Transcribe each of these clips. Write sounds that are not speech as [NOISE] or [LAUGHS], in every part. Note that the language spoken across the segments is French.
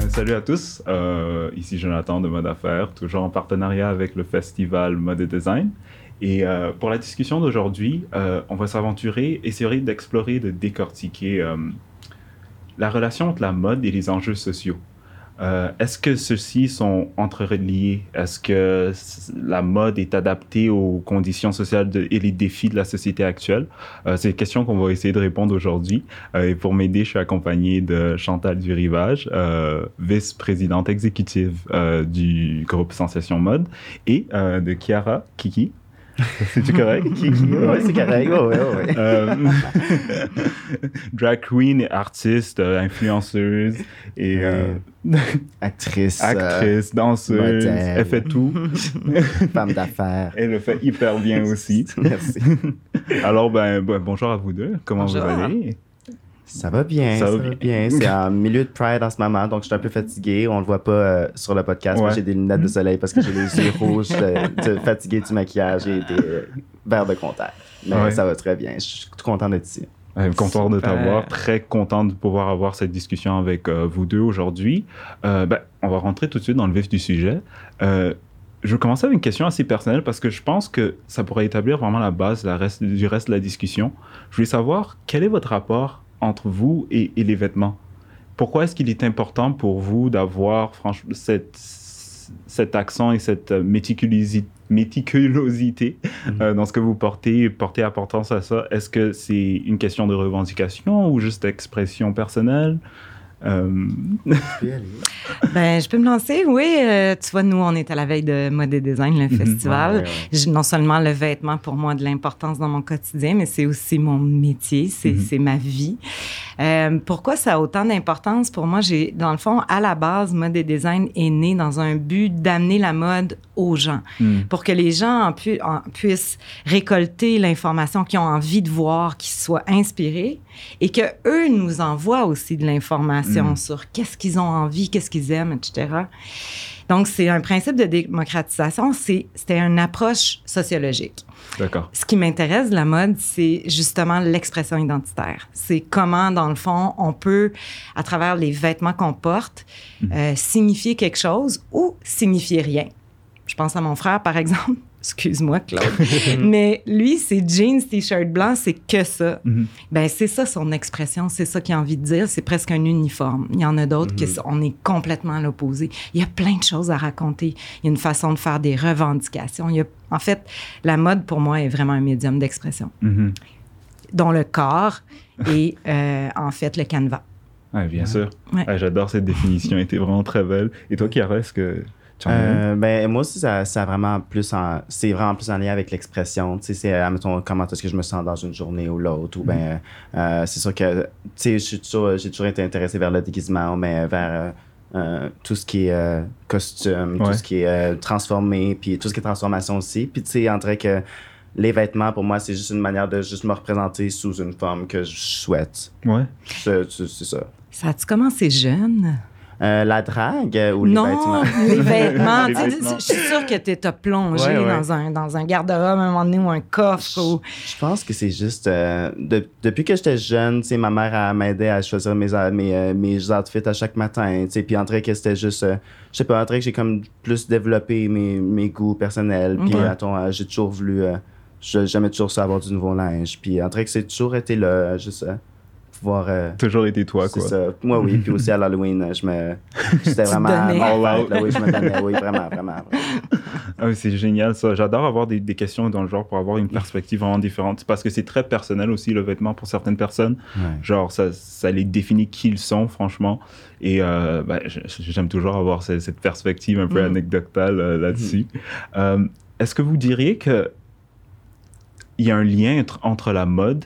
Salut à tous, euh, ici Jonathan de Mode Affaires, toujours en partenariat avec le festival Mode et Design. Et euh, pour la discussion d'aujourd'hui, euh, on va s'aventurer, essayer d'explorer, de décortiquer la relation entre la mode et les enjeux sociaux. Euh, Est-ce que ceux-ci sont entrereliés? Est-ce que la mode est adaptée aux conditions sociales et les défis de la société actuelle? Euh, C'est une question qu'on va essayer de répondre aujourd'hui. Euh, et pour m'aider, je suis accompagné de Chantal Durivage, vice-présidente exécutive du groupe Sensation Mode, et de Chiara Kiki. [LAUGHS] C'est-tu correct? [LAUGHS] Oui, c'est correct. Ouais, ouais, ouais. Euh, [LAUGHS] drag queen, et artiste, euh, influenceuse et euh, Actrice. euh, actrice, danseuse. modèle. Elle fait tout. femme d'affaires. Elle le fait hyper bien aussi. Merci. Alors, ben, ben, bonjour à vous deux. Comment Bonjour. vous allez? Ça va bien, Ça ça, va va bien. bien. C'est en milieu de Pride en ce moment, donc je suis un peu fatigué. On le voit pas euh, sur le podcast. Moi, Ouais. J'ai des lunettes de soleil parce que j'ai les yeux [LAUGHS] rouges, de, de fatigué du maquillage et des euh, verres de contact. Mais Ouais. ça va très bien. Je suis tout content d'être ici. Euh, content de t'avoir, très content de pouvoir avoir cette discussion avec euh, vous deux aujourd'hui. Euh, ben, on va rentrer tout de suite dans le vif du sujet. Euh, je vais commencer avec une question assez personnelle parce que je pense que ça pourrait établir vraiment la base la reste, du reste de la discussion. Je voulais savoir quel est votre rapport entre vous et, et les vêtements. Pourquoi est-ce qu'il est important pour vous d'avoir franchement cette, cet accent et cette méticulosité, [LAUGHS] méticulosité euh, dans ce que vous portez, portez importance à ça? Est-ce que c'est une question de revendication ou juste d'expression personnelle? Euh, Ben, je peux me lancer, oui. euh, tu vois, nous, on est à la veille de Mode et Design, le festival. Ouais, ouais. J'ai Non seulement le vêtement, pour moi, de l'importance dans mon quotidien, mais c'est aussi mon métier, c'est Mhm. ma vie. Euh, pourquoi ça a autant d'importance? Pour moi, j'ai, dans le fond, à la base, Mode et Design est né dans un but d'amener la mode aux gens, hmm, pour que les gens en pu- en puissent récolter l'information qu'ils ont envie de voir, qu'ils soient inspirés et que eux nous envoient aussi de l'information Sur qu'est-ce qu'ils ont envie, qu'est-ce qu'ils aiment, etc. Donc, c'est un principe de démocratisation, c'est- c'était une approche sociologique. D'accord. Ce qui m'intéresse de la mode, c'est justement l'expression identitaire. C'est comment, dans le fond, on peut, à travers les vêtements qu'on porte, euh, signifier quelque chose ou signifier rien. Je pense à mon frère, par exemple. Excuse-moi, Claude. [LAUGHS] Mais lui, c'est jeans, t-shirt blanc, c'est que ça. Mhm. Ben, c'est ça son expression, c'est ça qu'il a envie de dire, c'est presque un uniforme. Il y en a d'autres qui on est complètement à l'opposé. Il y a plein de choses à raconter. Il y a une façon de faire des revendications. Il y a, en fait, la mode pour moi est vraiment un médium d'expression, Mhm. dont le corps est [LAUGHS] euh, en fait le canevas. Ouais, bien sûr. Ouais. Ouais, J'adore cette définition, elle était vraiment très belle. Et toi, Chiara, est-ce que Euh, ben, moi aussi, ça, ça vraiment plus en, c'est vraiment plus en lien avec l'expression. Tu sais, c'est, admettons, comment est-ce que je me sens dans une journée ou l'autre. Ou ben, euh, c'est sûr que, tu sais, je suis toujours- j'ai toujours été intéressé vers le déguisement, mais vers euh, euh, tout ce qui est euh, costume, Ouais. tout ce qui est euh, transformé, puis tout ce qui est transformation aussi. Puis, tu sais, en vrai que les vêtements, pour moi, c'est juste une manière de juste me représenter sous une forme que je souhaite. Ouais. C'est, c'est- c'est ça. Ça a-tu commencé jeune? Euh, la drague ou les non, vêtements? les vêtements. [LAUGHS] Les vêtements. Je suis sûre que tu t'as plongé Ouais, ouais. dans un, dans un garde-robe à un moment donné ou un coffre. Ou... Je pense que c'est juste. euh, de- depuis que j'étais jeune, ma mère m'aidait à choisir mes, mes, euh, mes outfits à chaque matin. Puis en que c'était juste. euh, je sais pas, en que j'ai comme plus développé mes, mes goûts personnels. Puis euh, j'ai toujours voulu. J'aimais toujours ça avoir du nouveau linge. Puis en que c'est toujours été là, juste pouvoir. euh, Toujours été toi, c'est quoi. ça. Moi, oui. Puis aussi à l'Halloween, euh, je me. J'étais [LAUGHS] vraiment. All out. là, oui, je me donnais. Oui, vraiment, vraiment. vraiment. [LAUGHS] Ah oui, c'est génial ça. J'adore avoir des, des questions dans le genre pour avoir une perspective vraiment différente. Parce que c'est très personnel aussi le vêtement pour certaines personnes. Ouais. Genre, ça, ça les définit qui ils sont, franchement. Et euh, ben, j'aime toujours avoir cette, cette perspective un peu Mm. anecdotale euh, là-dessus. Euh, Est-ce que vous diriez que il y a un lien entre, entre la mode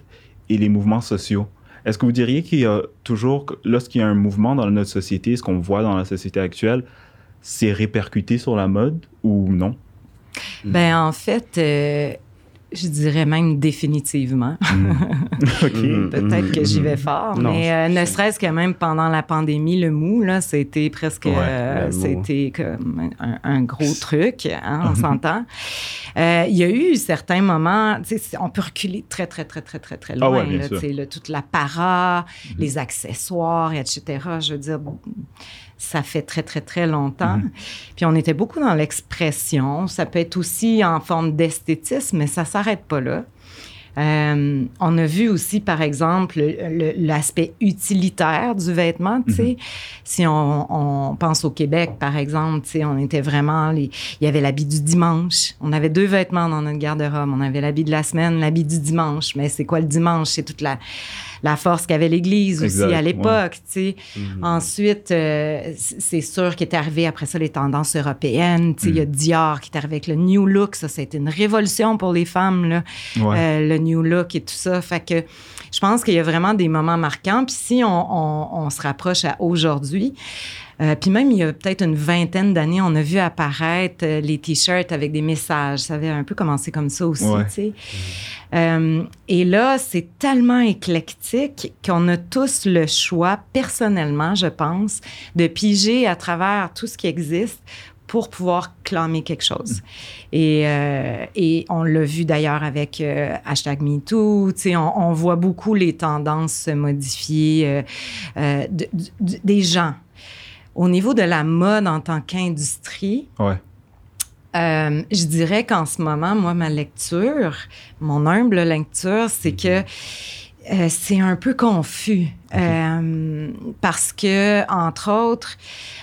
et les mouvements sociaux? Est-ce que vous diriez qu'il y a toujours, lorsqu'il y a un mouvement dans notre société, ce qu'on voit dans la société actuelle, c'est répercuté sur la mode ou non? Ben, en fait, euh, je dirais même définitivement. [LAUGHS] [LAUGHS] OK. Mhm. Peut-être que j'y vais Mhm. fort, Non, mais euh, ne serait-ce que même pendant la pandémie, le mou, là, ça a été presque Ouais, euh, c'était comme un, un gros truc, hein, on s'entend. Euh, Il y a eu certains moments, tu sais, on peut reculer très, très, très, très, très, très Ah loin. ouais, bien là, sûr. tu sais, là, toute l'apparat, les accessoires, etc. Je veux dire, ça fait très, très, très longtemps. Puis on était beaucoup dans l'expression. Ça peut être aussi en forme d'esthétisme, mais ça s'arrête pas là. Euh, on a vu aussi, par exemple, le- l'aspect utilitaire du vêtement. tu sais. Si on, on pense au Québec, par exemple, on était vraiment... les- il y avait l'habit du dimanche. On avait deux vêtements dans notre garde-robe. On avait l'habit de la semaine, l'habit du dimanche. Mais c'est quoi le dimanche? C'est toute la, la force qu'avait l'Église aussi à l'époque. tu sais. Ensuite, euh, c'est sûr qu'il est arrivé après ça les tendances européennes. Tu sais, Il y a Dior qui est arrivé avec le New Look. Ça, ça a été une révolution pour les femmes, là. Ouais. Euh, le New Look et tout ça. Fait que je pense qu'il y a vraiment des moments marquants. Puis si on, on- on se rapproche à aujourd'hui, euh, puis même il y a peut-être une vingtaine d'années, on a vu apparaître euh, les t-shirts avec des messages. Ça avait un peu commencé comme ça aussi, Ouais. tu sais. Euh, et là, c'est tellement éclectique qu'on a tous le choix, personnellement, je pense, de piger à travers tout ce qui existe pour pouvoir clamer quelque chose. Et, euh, et on l'a vu d'ailleurs avec euh, hashtag MeToo, tu sais, on, on voit beaucoup les tendances se modifier euh, euh, de- de- des gens. Au niveau de la mode en tant qu'industrie, Ouais. euh, je dirais qu'en ce moment, moi, ma lecture, mon humble lecture, c'est que euh, c'est un peu confus. Euh, parce que, entre autres,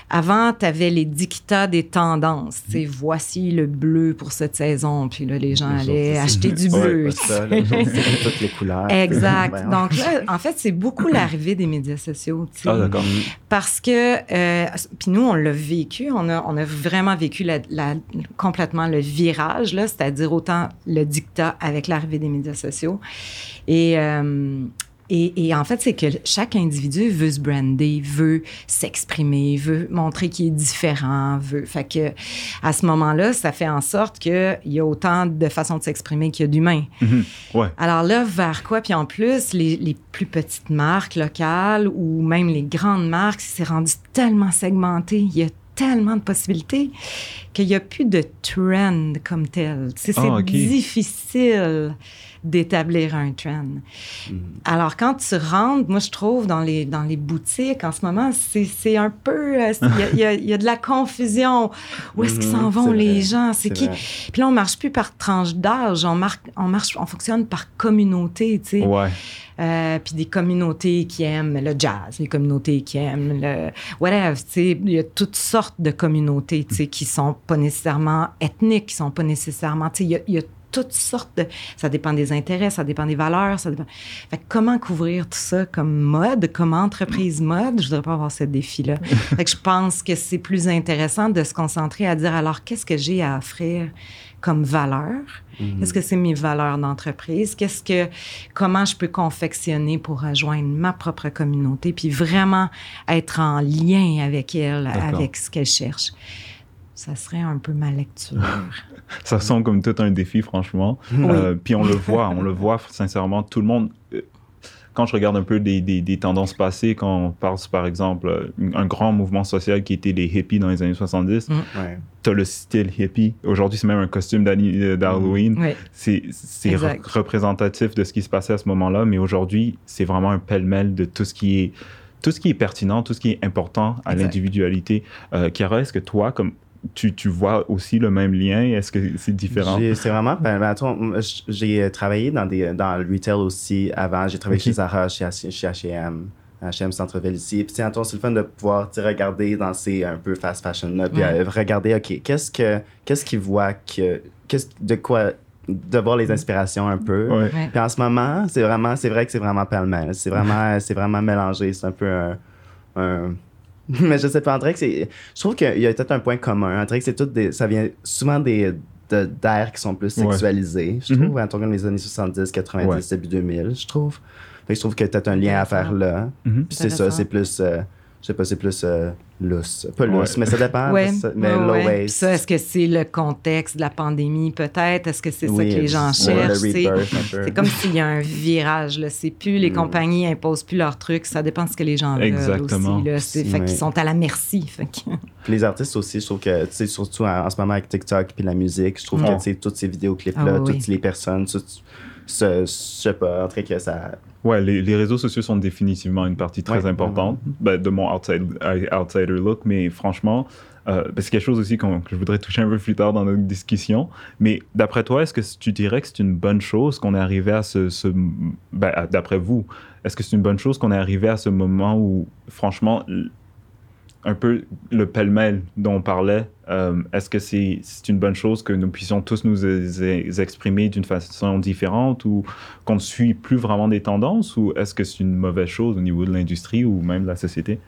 avant, tu avais les dictats des tendances. Sais, voici le bleu pour cette saison. Puis là, les gens allaient acheter du bleu. ça, c'est toutes les couleurs. Exact. Voyons. Donc là, en fait, c'est beaucoup l'arrivée des médias sociaux. Ah, d'accord. Parce que, euh, puis nous, on l'a vécu, on a, on a vraiment vécu la, la- complètement le virage, là, c'est-à-dire autant le dictat avec l'arrivée des médias sociaux. Et, euh, et, et en fait, c'est que chaque individu veut se brander, veut s'exprimer, veut montrer qu'il est différent, veut. Fait que à ce moment-là, ça fait en sorte qu'il y a autant de façons de s'exprimer qu'il y a d'humains. Mhm. Ouais. Alors là, vers quoi? Puis en plus, les, les plus petites marques locales ou même les grandes marques, c'est rendu tellement segmenté. Il y a tellement de possibilités qu'il n'y a plus de trend comme tel. C'est Ah, ok. difficile d'établir un trend. Alors, quand tu rentres, moi, je trouve, dans les, dans les boutiques, en ce moment, c'est c'est un peu... euh, Il y y, a, il y a de la confusion. Où est-ce qu'ils s'en Mhm, vont, les vrai, gens? C'est qui? vrai. Puis là, on marche plus par tranche d'âge, on, marque, on, marche, on fonctionne par communauté, tu sais. Ouais. Euh, puis des communautés qui aiment le jazz, les communautés qui aiment le whatever, tu sais, il y a toutes sortes de communautés, tu sais, qui sont pas nécessairement ethniques, qui sont pas nécessairement, tu sais, il y y a toutes sortes de, ça dépend des intérêts, ça dépend des valeurs, ça dépend. Fait que comment couvrir tout ça comme mode, comme entreprise mode, je voudrais pas avoir ce défi-là. [LAUGHS] fait que je pense que c'est plus intéressant de se concentrer à dire alors qu'est-ce que j'ai à offrir comme valeur? Qu'est-ce que c'est mes valeurs d'entreprise? Qu'est-ce que, comment je peux confectionner pour rejoindre ma propre communauté, puis vraiment être en lien avec elle, avec ce qu'elle cherche? Ça serait un peu ma lecture. [LAUGHS] Ça sent comme tout un défi, franchement. Euh, puis on le voit, on le voit sincèrement. Tout le monde. euh, Quand je regarde un peu des, des- des tendances passées, quand on parle par exemple euh, un grand mouvement social qui était les hippies dans les années 70, Ouais. tu as le style hippie. Aujourd'hui, c'est même un costume d'Halloween. oui. C'est re- représentatif de ce qui se passait à ce moment-là, mais aujourd'hui, c'est vraiment un pêle-mêle de tout ce qui est tout ce qui est pertinent, tout ce qui est important à l'individualité. Euh, Chiara, est-ce que toi, comme tu, tu vois aussi le même lien? Est-ce que c'est différent? C'est vraiment. Ben, ben, j'ai euh, travaillé dans, des, dans le retail aussi avant. J'ai travaillé chez Zara, chez, H- chez H&M. H&M Centre-Ville ici. Puis, c'est le fun de pouvoir regarder dans ces un peu fast fashion-là. Puis, Ouais. euh, regarder, OK, qu'est-ce que qu'est-ce qu'ils voient que. Qu'est-ce, de quoi. De voir les inspirations un peu. Ouais. Ouais. Puis en ce moment, c'est vraiment, c'est vrai que c'est vraiment pêle-mêle. C'est vraiment, c'est vraiment mélangé. C'est un peu un, un- [LAUGHS] mais je sais pas, que c'est, je trouve qu'il y a peut-être un point commun. Que c'est tout des, ça vient souvent des, de- d'aires qui sont plus Ouais. sexualisées. Je Mhm. trouve, en tout cas, dans les années 70, 90, Ouais. début 2000, je trouve. Fait que je trouve qu'il y a peut-être un lien à faire là. Mhm. Puis c'est ça, c'est plus, euh, Je sais pas, c'est plus euh, lousse. Pas lousse, Ouais. mais ça dépend. Ouais, ça- mais ouais, low ouais. Puis waste. Ça, est-ce que c'est le contexte de la pandémie, peut-être? Est-ce que c'est ça Oui, que les gens cherchent? C'est comme s'il y a un virage. Là. C'est plus les Mm. compagnies imposent plus leurs trucs. Ça dépend de ce que les gens veulent Exactement. aussi. Là. C'est, fait Ouais. qu'ils sont à la merci. Fait que- Puis les artistes aussi, je trouve que, tu sais, surtout en, en ce moment avec TikTok puis la musique, je trouve que, tu sais, toutes ces vidéoclips-là, Ah oui, toutes oui. les personnes, tout, ce, je sais pas, en tout que ça... Ouais, les, les réseaux sociaux sont définitivement une partie très Ouais, importante ben, de mon outside, outsider look, mais franchement, euh, ben, c'est quelque chose aussi que je voudrais toucher un peu plus tard dans notre discussion. Mais d'après toi, est-ce que tu dirais que c'est une bonne chose qu'on est arrivé à ce... ce ben, d'après vous, est-ce que c'est une bonne chose qu'on est arrivé à ce moment où, franchement, un peu le pêle-mêle dont on parlait, euh, est-ce que c'est une bonne chose que nous puissions tous nous exprimer d'une façon différente ou qu'on ne suit plus vraiment des tendances ou est-ce que c'est une mauvaise chose au niveau de l'industrie ou même de la société?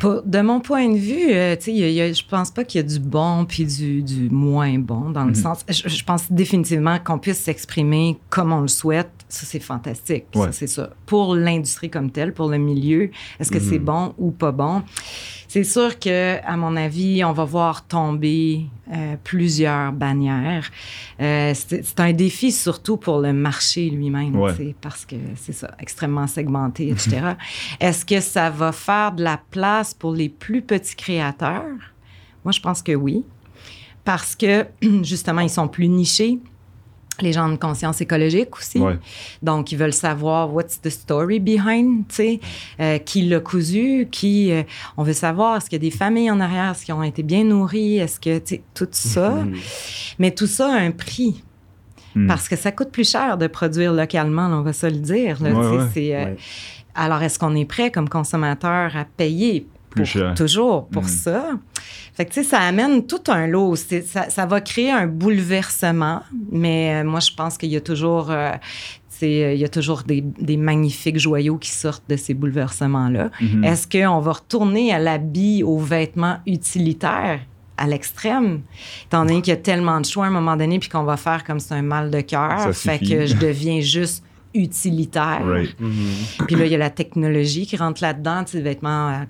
Pour- de mon point de vue, euh, tu sais, je pense pas qu'il y a du bon puis du, du moins bon dans le Mhm. sens. Je, pense définitivement qu'on puisse s'exprimer comme on le souhaite. Ça, c'est fantastique. Ouais. Ça, c'est ça. Pour l'industrie comme telle, pour le milieu, est-ce que c'est Mhm. bon ou pas bon? C'est sûr que, à mon avis, on va voir tomber euh, plusieurs bannières. Euh, c'est un défi surtout pour le marché lui-même, Ouais. parce que c'est ça, extrêmement segmenté, etc. [LAUGHS] Est-ce que ça va faire de la place pour les plus petits créateurs? Moi, je pense que oui. Parce que, [CLEARS THROAT] justement, ils sont plus nichés. Les gens une conscience écologique aussi. Ouais. Donc, ils veulent savoir what's the story behind, tu sais, euh, qui l'a cousu, qui. euh, on veut savoir, est-ce qu'il y a des familles en arrière, est-ce qu'ils ont été bien nourris, est-ce que, tu sais, tout ça. [LAUGHS] Hmm. Mais tout ça a un prix. Hmm. Parce que ça coûte plus cher de produire localement, là, on va se le dire. là, Ouais, tu sais, ouais. c'est, euh. Alors, est-ce qu'on est prêt comme consommateur à payer Plus cher. toujours pour Mm. ça? Fait que, tu sais, ça amène tout un lot. Ça, ça va créer un bouleversement, mais euh, moi, je pense qu'il y a toujours... euh, euh, il y a toujours des, des magnifiques joyaux qui sortent de ces bouleversements-là. Mhm. Est-ce qu'on va retourner à l'habit, aux vêtements utilitaires à l'extrême, étant donné qu'il y a tellement de choix à un moment donné, puis qu'on va faire comme c'est un mal de cœur, fait suffit. que je deviens juste utilitaire. Right. Puis là, il y a la technologie qui rentre là-dedans, tu sais, vêtements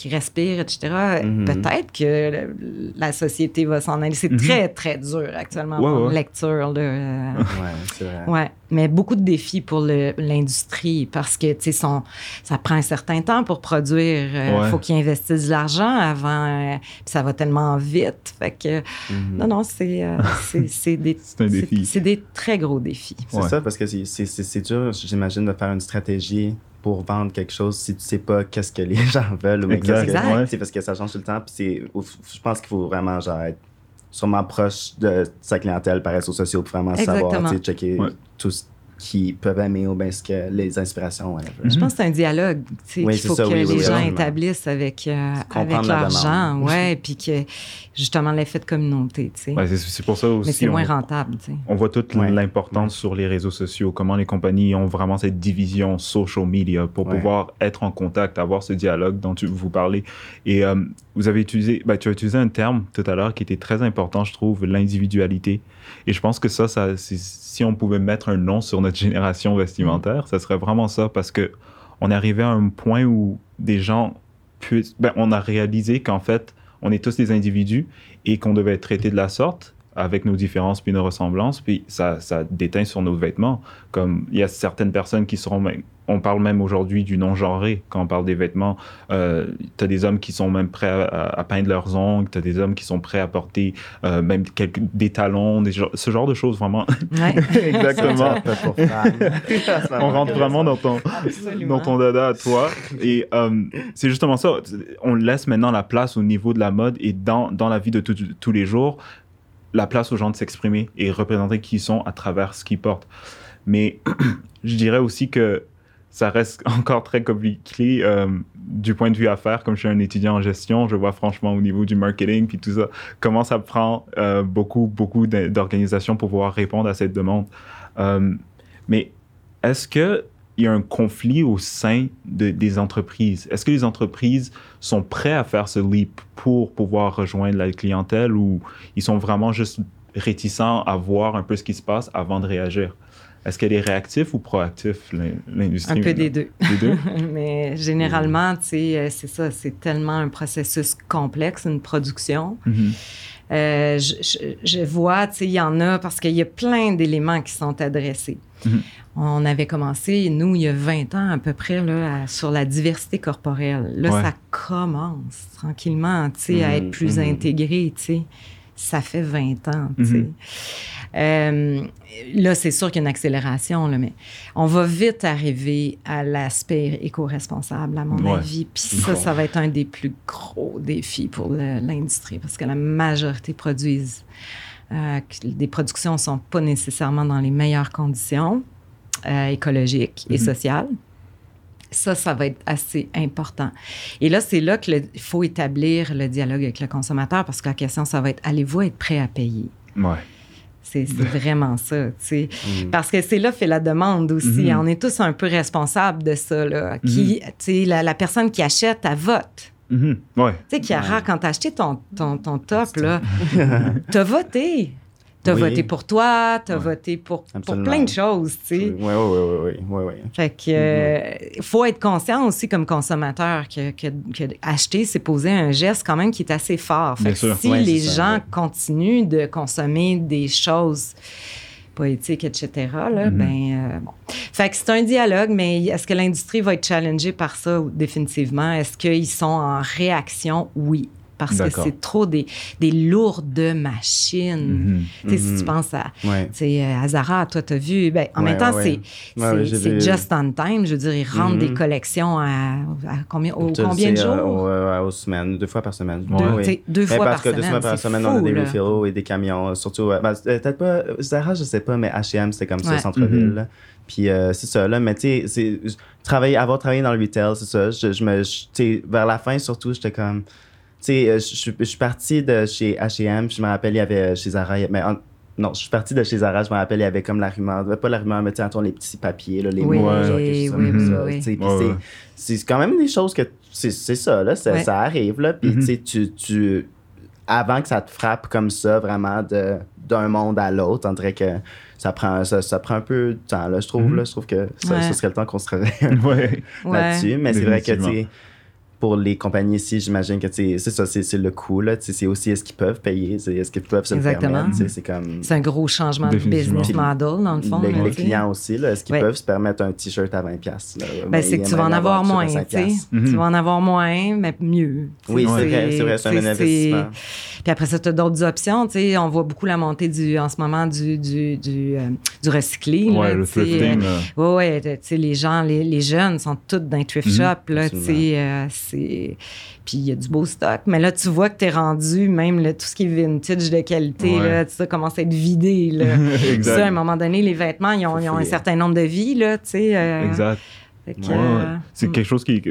qui respirent, etc. Mhm. Peut-être que le- la société va s'en aller. C'est Mhm. très, très dur actuellement Ouais, pour ouais. lecture. Là, euh, Ouais, c'est vrai. Ouais, mais beaucoup de défis pour l'industrie parce que, tu sais, ça prend un certain temps pour produire. Il Ouais. faut qu'ils investissent de l'argent avant. euh, puis ça va tellement vite. Fait que, Mhm. non, non, c'est euh, c'est- c'est des, [LAUGHS] C'est des très gros défis. C'est Ouais. ça, parce que c'est- c'est c'est- c'est dur, j'imagine, de faire une stratégie pour vendre quelque chose si tu sais pas qu'est-ce que les [LAUGHS] gens veulent. ou Exact, que- Exact. ouais. C'est parce que ça change tout le temps. Puis c'est- je pense qu'il faut vraiment genre, être sûrement proche de sa clientèle par réseaux sociaux pour vraiment savoir, Exactement. checker Ouais. tout ce qu'ils peuvent aimer ou bien ce que les inspirations. whatever. Je pense que c'est un dialogue tu sais, Oui, qu'il faut ça, que oui, les oui, gens absolument. établissent avec, euh, avec la l'argent. demande. [LAUGHS] Ouais, puis que justement l'effet de communauté. tu sais. Ouais, c'est pour ça aussi. Mais c'est on- moins rentable. tu sais. On voit toute Ouais. l'importance sur les réseaux sociaux, comment les compagnies ont vraiment cette division social media pour Ouais. pouvoir être en contact, avoir ce dialogue dont tu, vous parlez. Et euh, vous avez utilisé, ben, tu as utilisé un terme tout à l'heure qui était très important, je trouve, l'individualité. Et je pense que ça, si on pouvait mettre un nom sur notre [LAUGHS] génération vestimentaire, ça serait vraiment ça parce que on est arrivé à un point où des gens puissent, ben, on a réalisé qu'en fait, on est tous des individus et qu'on devait être traités de la sorte avec nos différences puis nos ressemblances, puis ça, ça déteint sur nos vêtements. Comme il y a certaines personnes qui seront on parle même aujourd'hui du non-genré quand on parle des vêtements. Euh, tu as des hommes qui sont même prêts à, à peindre leurs ongles, tu as des hommes qui sont prêts à porter euh, même quelques, des talons, des, ce genre de choses vraiment. Ouais. [LAUGHS] Exactement. On rentre vraiment dans ton, Absolument. dans ton dada à toi. Et euh, c'est justement ça. On laisse maintenant la place au niveau de la mode et dans, dans la vie de tout- tous les jours, la place aux gens de s'exprimer et représenter qui ils sont à travers ce qu'ils portent. Mais [CLEARS THROAT] je dirais aussi que ça reste [LAUGHS] encore très compliqué euh, du point de vue affaires. Comme je suis un étudiant en gestion, je vois franchement au niveau du marketing puis tout ça, comment ça prend euh, beaucoup, beaucoup d'organisations pour pouvoir répondre à cette demande. Euh, mais est-ce qu'il y a un conflit au sein de- des entreprises? Est-ce que les entreprises sont prêts à faire ce leap pour pouvoir rejoindre la clientèle ou ils sont vraiment juste réticent à voir un peu ce qui se passe avant de réagir? Est-ce qu'elle est réactive ou proactive, l'industrie? Un peu des deux. Des deux? [LAUGHS] Mais généralement, tu sais, euh, c'est ça, c'est tellement un processus complexe, une production. Mhm. Euh, je, je- je vois, tu sais, il y en a parce qu'il y a plein d'éléments qui sont adressés. Mhm. On avait commencé, nous, il y a 20 ans à peu près, là, à- sur la diversité corporelle. Là, Ouais. ça commence tranquillement, tu sais, à Mhm, être plus mhm. intégré, tu sais. Ça fait 20 ans. Mhm. Euh, là, c'est sûr qu'il y a une accélération, là, mais on va vite arriver à l'aspect éco-responsable, à mon Ouais. avis. Puis ça, ça va être un des plus gros défis pour l'industrie parce que la majorité produisent. euh, des productions ne sont pas nécessairement dans les meilleures conditions euh, écologiques et Mhm. sociales. Ça, ça va être assez important. Et là, c'est là qu'il faut établir le dialogue avec le consommateur parce que la question, ça va être allez-vous être prêt à payer? Ouais. C'est [LAUGHS] vraiment ça, tu sais. Mm. Parce que c'est là fait la demande aussi. Mhm. On est tous un peu responsables de ça, là. Qui, tu sais, la, la personne qui achète, elle vote. Mhm. Ouais. Tu sais, Chiara, Ouais. quand t'as acheté ton, ton, ton top, là, t'as voté. T'as Oui. voté pour toi, t'as Ouais. voté pour, pour plein de choses, tu sais. Oui, oui, oui, oui, oui, oui. Fait que euh, faut être conscient aussi comme consommateur que, que, que acheter, c'est poser un geste quand même qui est assez fort. Fait Bien que sûr. si Ouais, les ça, gens continuent de consommer des choses pas éthiques, etc., là, Mhm. ben euh, bon. Fait que c'est un dialogue, mais est-ce que l'industrie va être challengée par ça définitivement? Est-ce qu'ils sont en réaction? Oui. Parce que c'est trop des, des lourdes machines. Mhm. Tu sais, Si Mhm. tu penses à, Ouais. tu sais, euh, à Zara, toi, t'as vu. Ben, en Ouais, même temps, ouais, c'est c'est- c'est just on time. Je veux dire, ils rentrent Mhm. des collections à, à combien, au, Tu combien de jours? euh, au- euh, aux semaines, deux fois par semaine. Ouais. deux, Oui. tu sais, deux Mais fois parce par que semaine. deux fois par c'est semaine, on a des refills et des camions. Surtout, euh, ben, peut-être pas, Zara, je sais pas, mais H&M, c'était comme ça, Ouais. centre-ville. Mhm. Puis euh, c'est ça, là, mais tu sais, c'est- travailler- avoir travaillé dans le retail, c'est ça. Je, je me, je- tu sais, vers la fin, surtout, j'étais comme. Tu sais, euh, je, suis parti de chez H&M, je me rappelle, il y avait euh, chez Zara, mais en- non, je suis parti de chez Zara, je me rappelle, il y avait comme la rumeur, pas la rumeur, mais tu sais, les petits papiers, là, les Oui, mots, genre, oui, oui, ça, oui. Ouais, c'est- ouais. c'est quand même des choses que c'est c'est ça là ça, Ouais. ça arrive là puis Mhm. tu sais tu, tu avant que ça te frappe comme ça vraiment de d'un monde à l'autre on dirait que ça prend ça, ça prend un peu de temps là je trouve Mhm. là je trouve que ça, Ouais. ça serait le temps qu'on se [LAUGHS] réveille là-dessus mais c'est vrai que tu pour les compagnies ici, j'imagine que c'est ça, c'est c'est le coût. C'est aussi est-ce qu'ils peuvent payer, c'est est-ce qu'ils peuvent se le Exactement. permettre. tu sais, C'est comme C'est un gros changement de business model, dans le fond. les, là, les clients aussi, là, est-ce qu'ils Ouais. peuvent se permettre un t-shirt à 20$? piastres, là? Ben, c'est que tu vas en avoir moins, tu sais. 5$. Mhm. Tu vas en avoir moins, mais mieux. Oui, c'est vrai, c'est un investissement. Puis après ça, tu as d'autres options. Tu sais, on voit beaucoup la montée du, en ce moment du, du, du, euh, du recycling. Ouais, là, le thrifting. euh. Oui, oui, tu sais, les gens, les, les jeunes sont tous dans les thrift Mhm, shops, là, c'est... Puis il y a du beau stock, mais là, tu vois que tu es rendu, même là, tout ce qui est vintage de qualité, Ouais. là, tu sais, commence à être vidé, là. [LAUGHS] Exact. Ça, à un moment donné, les vêtements, ils ont, Faut ils ont un certain nombre de vies, là, tu sais. euh, Exact. que, Ouais, euh, C'est mm. quelque chose qui.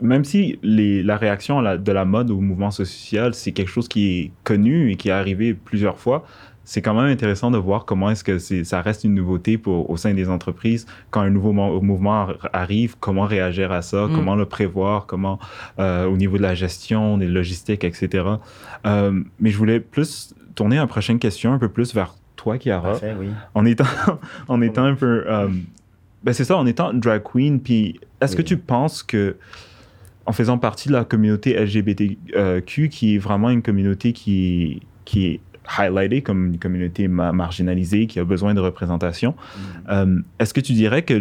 Même si les, la réaction la- de la mode au mouvement social, c'est quelque chose qui est connu et qui est arrivé plusieurs fois, c'est quand même intéressant de voir comment est-ce que c'est- ça reste une nouveauté pour, au sein des entreprises. Quand un nouveau mo- mouvement ar- arrive, comment réagir à ça, Mm. comment le prévoir, comment euh, au niveau de la gestion, des logistiques, etc. Euh, mais je voulais plus tourner la prochaine question un peu plus vers toi, Chiara Parfait, oui. en étant, [LAUGHS] en étant un peu. euh, ben c'est ça, en étant drag queen, puis est-ce que tu penses que, en faisant partie de la communauté LGBTQ, qui est vraiment une communauté qui, qui est highlightée comme une communauté ma- marginalisée, qui a besoin de représentation, euh, est-ce que tu dirais que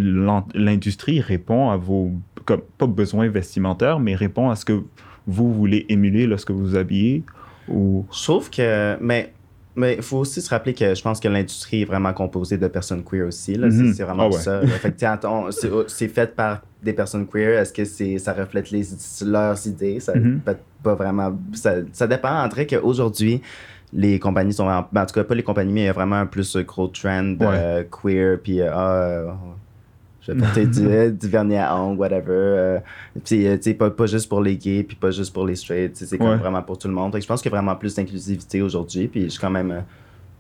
l'industrie répond à vos, comme, pas besoins vestimentaires, mais répond à ce que vous voulez émuler lorsque vous vous habillez ou... Trouve que. Mais. Mais il faut aussi se rappeler que je pense que l'industrie est vraiment composée de personnes queer aussi. là. C'est-. C'est vraiment Ah ouais. ça. attends, c'est fait par des personnes queer. Est-ce que c'est ça reflète les, leurs idées? Ça Mhm. peut pas vraiment. Ça, ça dépend. En vrai qu'aujourd'hui, les compagnies sont vraiment. ben, en tout cas, pas les compagnies, mais il y a vraiment un plus gros trend euh, queer. Puis, euh, ah, euh, je vais porter du, euh, du vernis à ongles, whatever. euh, puis, euh, tu sais, pas, pas juste pour les gays, puis pas juste pour les straight. tu sais, C'est comme vraiment pour tout le monde. Que je pense qu'il y a vraiment plus d'inclusivité aujourd'hui. Puis, je suis quand même euh,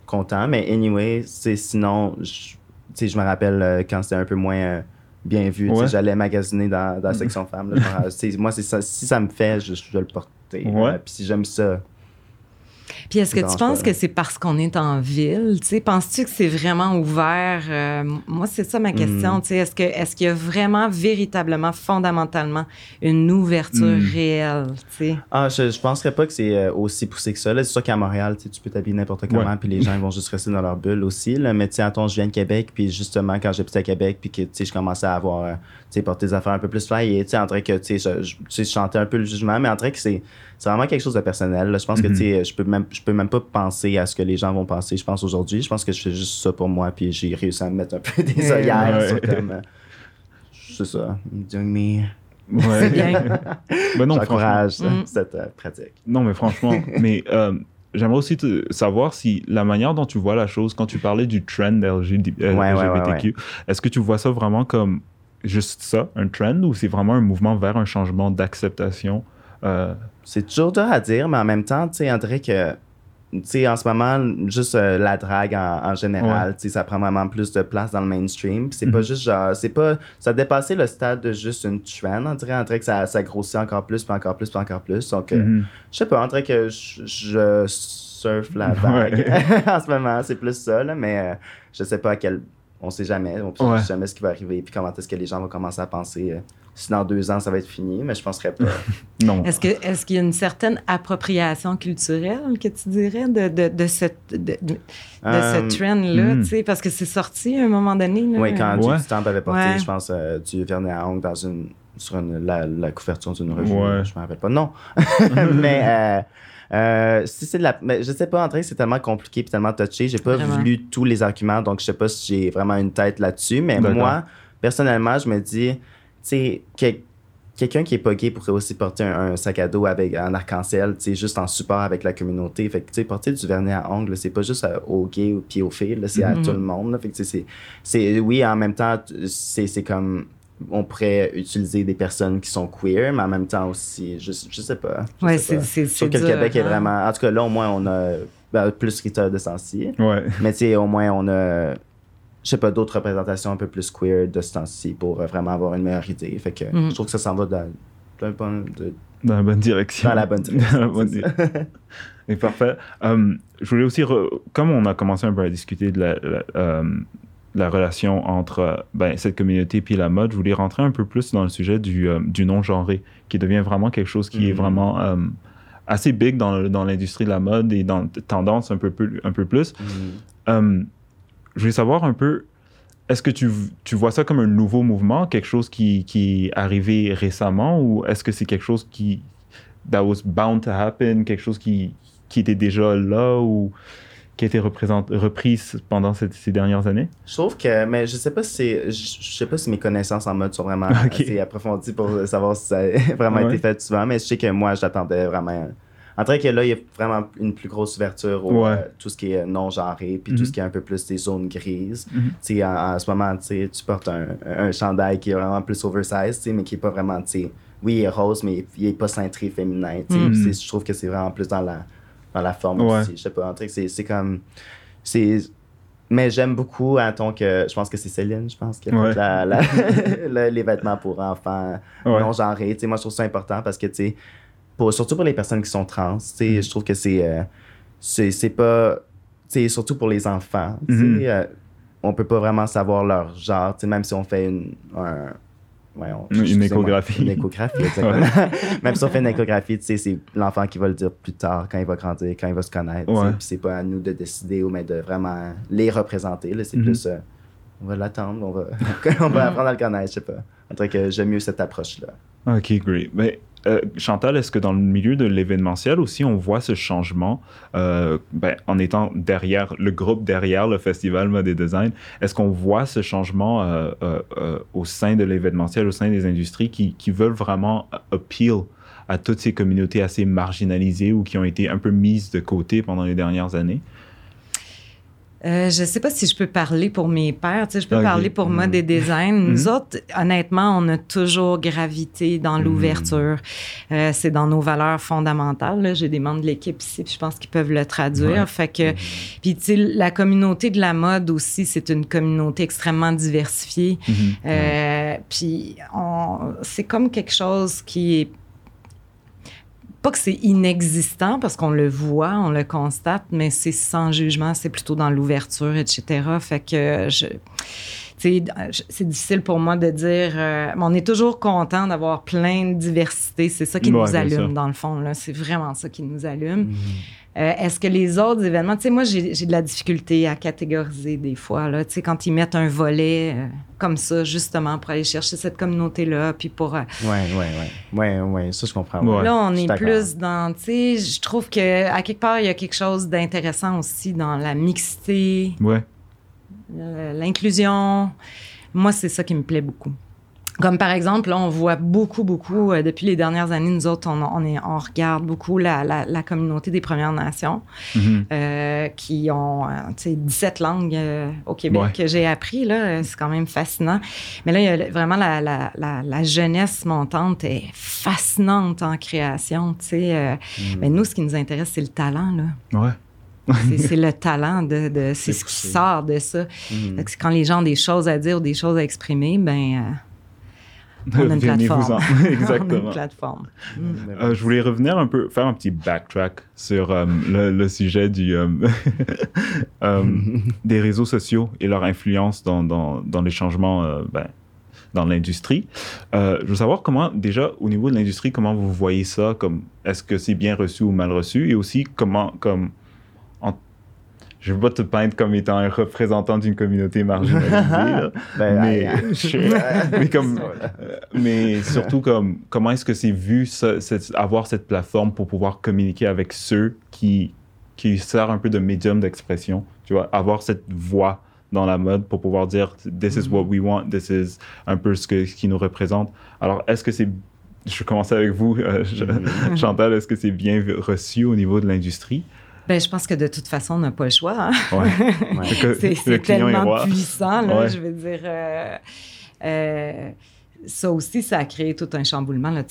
content. Mais, anyway, c'est sinon, je, tu sais, je me rappelle euh, quand c'était un peu moins. euh, bien vu, Ouais. j'allais magasiner dans, dans la [LAUGHS] section femmes. moi, ça, si ça me fait, je, je dois le porter. Ouais. Euh, puis si j'aime ça, Puis est-ce que tu penses que c'est parce qu'on est en ville? Tu sais, penses-tu que c'est vraiment ouvert? Euh, moi, c'est ça ma Hmm. question. Tu sais, est-ce que est-ce qu'il y a vraiment, véritablement, fondamentalement, une ouverture Mm. réelle? Tu sais? Ah, je, je penserais pas que c'est euh, aussi poussé que ça. là. C'est sûr qu'à Montréal, tu sais, tu peux t'habiller n'importe comment, Ouais. puis les gens ils vont juste rester dans leur bulle aussi. Là. Mais tu sais, attends, je viens de Québec, puis justement, quand j'habitais à Québec, puis que tu sais, je commençais à avoir, euh, tu sais, porter des affaires un peu plus fly, et tu sais, en vrai que, tu sais, je, je- tu sais, je chantais un peu le jugement, mais en vrai que c'est c'est vraiment quelque chose de personnel. là. Je pense que, Mhm. tu sais, je peux même, je peux même pas penser à ce que les gens vont penser, je pense, aujourd'hui. Je pense que je fais juste ça pour moi, puis j'ai réussi à me mettre un peu des œillères Ouais. comme. euh, c'est ça, doing me. Ouais. C'est bien. [LAUGHS] Ben. J'encourage Mm. cette euh, pratique. Non, mais franchement, [LAUGHS] mais euh, j'aimerais aussi te- savoir si la manière dont tu vois la chose, quand tu parlais du trend LGD Ouais, ouais, ouais, LGBTQ, est-ce que tu vois ça vraiment comme juste ça, un trend, ou c'est vraiment un mouvement vers un changement d'acceptation euh, C'est toujours dur à dire, mais en même temps, tu sais, on dirait que, tu sais, en ce moment, juste euh, la drague en, en général, tu sais, ça prend vraiment plus de place dans le mainstream. C'est pas Mhm. juste genre, c'est pas, ça a dépassé le stade de juste une trend, on dirait, on dirait que ça, ça grossit encore plus, puis encore plus, puis encore plus. Donc, euh, mhm. je sais pas, on dirait que je, surfe la vague [LAUGHS] en ce moment, c'est plus ça, là, mais euh, je sais pas à quel. On sait jamais, on Ouais. sait jamais ce qui va arriver, puis comment est-ce que les gens vont commencer à penser. euh, si dans deux ans, ça va être fini, mais je penserais pas. [LAUGHS] Non. Est-ce que est-ce qu'il y a une certaine appropriation culturelle que tu dirais de, de, de ce, de, de- de Euh, ce trend-là? mm. tu sais, Parce que c'est sorti à un moment donné. Là. Oui, quand Ouais. Judy Stamp avait porté, Ouais. je pense, euh, du vernis à ongles dans une, sur une, la, la couverture d'une revue. Ouais. Je me rappelle pas. Non. [LAUGHS] [LAUGHS] mais euh, euh, si c'est de la. Mais je sais pas, André, c'est tellement compliqué et tellement touché. J'ai pas Vraiment. lu tous les arguments, donc je sais pas si j'ai vraiment une tête là-dessus. Mais D'accord. moi, personnellement, je me dis, tu sais, que- quelqu'un qui est pas gay pourrait aussi porter un, un sac à dos avec un arc-en-ciel, tu sais, juste en support avec la communauté. Fait que, tu sais, porter du vernis à ongles, c'est pas juste euh, aux gays ou puis aux filles, là, c'est à Mhm. tout le monde. là. Fait que, tu sais, c'est, c'est, oui, en même temps, c'est comme, on pourrait utiliser des personnes qui sont queer, mais en même temps aussi, je, je sais pas. je Ouais, c'est trouve que le Québec est hein. vraiment. En tout cas, là, au moins, on a ben, plus Rita de. Ouais. Mais tu sais, au moins, on a, je sais pas, d'autres représentations un peu plus queer de ce temps-ci pour vraiment avoir une meilleure idée. Fait que Mhm. je trouve que ça s'en va dans, dans le bon- de- Dans la bonne direction. dans la bonne [LAUGHS] direction. Dans la bonne direction. [LAUGHS] Et parfait. Euh, je voulais aussi, re- comme on a commencé un peu à discuter de la, la, euh, la relation entre euh, ben, cette communauté et la mode, je voulais rentrer un peu plus dans le sujet du, euh, du non-genré, qui devient vraiment quelque chose qui est Mhm. vraiment euh, assez big dans, l'industrie de la mode et dans tendance un peu, plus- un peu plus. Mhm. Euh, je voulais savoir un peu, est-ce que tu, tu vois ça comme un nouveau mouvement, quelque chose qui, qui est arrivé récemment, ou est-ce que c'est quelque chose qui, that was bound to happen, quelque chose qui, qui était déjà là ou qui a été reprise pendant cette- ces dernières années? Je trouve que, mais je sais pas si je je sais pas si mes connaissances en mode sont vraiment [LAUGHS] assez approfondies pour savoir si ça a [LAUGHS] vraiment Ouais. été fait souvent, mais je sais que moi, j'attendais vraiment. En train que là, il y a vraiment une plus grosse ouverture au Ouais. euh, tout ce qui est non-genré, puis Mhm. tout ce qui est un peu plus des zones grises. Mhm. Tu sais, en, en ce moment, tu portes un, un chandail qui est vraiment plus oversize, mais qui est pas vraiment, tu sais, oui, il est rose, mais il est pas cintré féminin. Mhm. Puis c'est- Je trouve que c'est vraiment plus dans la, dans la forme Ouais. aussi. Je sais pas, en train que c'est c'est comme. C'est. Mais j'aime beaucoup, Anton, que je pense que c'est Céline, je pense, qui Ouais. la- la- [LAUGHS] le- les vêtements pour enfants Ouais. non genrés. Moi, je trouve ça important parce que, tu pour, surtout pour les personnes qui sont trans, Mhm. je trouve que c'est, euh, c'est, c'est pas, sais, surtout pour les enfants, Mhm. euh, on peut pas vraiment savoir leur genre, même si on fait une, un- ouais, on- Une échographie. Une échographie, exactement. [LAUGHS] même si on fait une échographie, tu sais, c'est l'enfant qui va le dire plus tard, quand il va grandir, quand il va se connaître. Ouais. Puis c'est pas à nous de décider, ou mais de vraiment les représenter. Là, c'est Mhm. plus, euh, on va l'attendre, on va, [LAUGHS] on va apprendre à le connaître, je sais pas. En tout cas, j'aime mieux cette approche-là. OK, great. Mais euh, Chantal, est-ce que dans le milieu de l'événementiel aussi, on voit ce changement euh, ben, en étant derrière le groupe, derrière le festival Mode et Design? Est-ce qu'on voit ce changement euh, au sein de l'événementiel, au sein des industries qui, qui veulent vraiment appeal à toutes ces communautés assez marginalisées ou qui ont été un peu mises de côté pendant les dernières années? Euh, je sais pas si je peux parler pour mes pères. Tu sais, je peux parler pour mode et design. Nous Mhm. autres, honnêtement, on a toujours gravité dans l'ouverture. Euh, c'est dans nos valeurs fondamentales. J'ai des membres de l'équipe ici, puis je pense qu'ils peuvent le traduire. Ouais. Fait que, puis tu sais, la communauté de la mode aussi, c'est une communauté extrêmement diversifiée. Euh, Puis c'est comme quelque chose qui est pas que c'est inexistant parce qu'on le voit, on le constate, mais c'est sans jugement, c'est plutôt dans l'ouverture, etc. Fait que je c'est difficile pour moi de dire. Euh, mais on est toujours content d'avoir plein de diversité. C'est ça qui nous allume, dans le fond. C'est vraiment ça qui nous allume. Mhm. Euh, est-ce que les autres événements, tu sais, moi, j'ai de la difficulté à catégoriser des fois, là, tu sais, quand ils mettent un volet euh, comme ça, justement, pour aller chercher cette communauté-là, puis pour... Oui, oui, oui. Oui, oui, ça, je comprends. Là, on est plus dans, tu sais, je trouve qu'à quelque part, il y a quelque chose d'intéressant aussi dans la mixité. Ouais. Euh, l'inclusion. Moi, c'est ça qui me plaît beaucoup. Comme par exemple, là, on voit beaucoup, beaucoup, euh, depuis les dernières années, nous autres, on, on, est, on regarde beaucoup la, la, communauté des Premières Nations mm-hmm. euh, qui ont 17 langues au Québec que j'ai appris. Là, c'est quand même fascinant. Mais là, il y a vraiment la, la jeunesse montante est fascinante en création. Tu sais. Mm. Mais nous, ce qui nous intéresse, c'est le talent. Là. Ouais c'est le [LAUGHS] talent de, de c'est ce qui sort de ça. Mm. Quand les gens ont des choses à dire ou des choses à exprimer, ben euh, on a une plateforme. Exactement. [LAUGHS] on a une plateforme. Mm. Euh, je voulais revenir un peu, faire un petit backtrack sur euh, le, sujet du, [LAUGHS] [LAUGHS] des réseaux sociaux et leur influence dans, dans, dans les changements ben, dans l'industrie. je veux savoir comment, déjà, au niveau de l'industrie, comment vous voyez ça, comme est-ce que c'est bien reçu ou mal reçu, et aussi comment, comme je ne veux pas te peindre comme étant un représentant d'une communauté marginalisée, [LAUGHS] ben, mais, mais, comme, [LAUGHS] mais surtout comme comment est-ce que c'est vu avoir cette plateforme pour pouvoir communiquer avec ceux qui qui sert un peu de médium d'expression, tu vois, avoir cette voix dans la mode pour pouvoir dire this is what we want, this is un peu ce, que, ce qui nous représente. Alors est-ce que c'est je vais commencer avec vous, euh, mm-hmm. Chantal, est-ce que c'est bien reçu au niveau de l'industrie? Ben, je pense que de toute façon, on n'a pas le choix. Hein. [LAUGHS] c'est tellement puissant, là, je veux dire. Euh, euh, ça aussi, ça a créé tout un chamboulement. Là,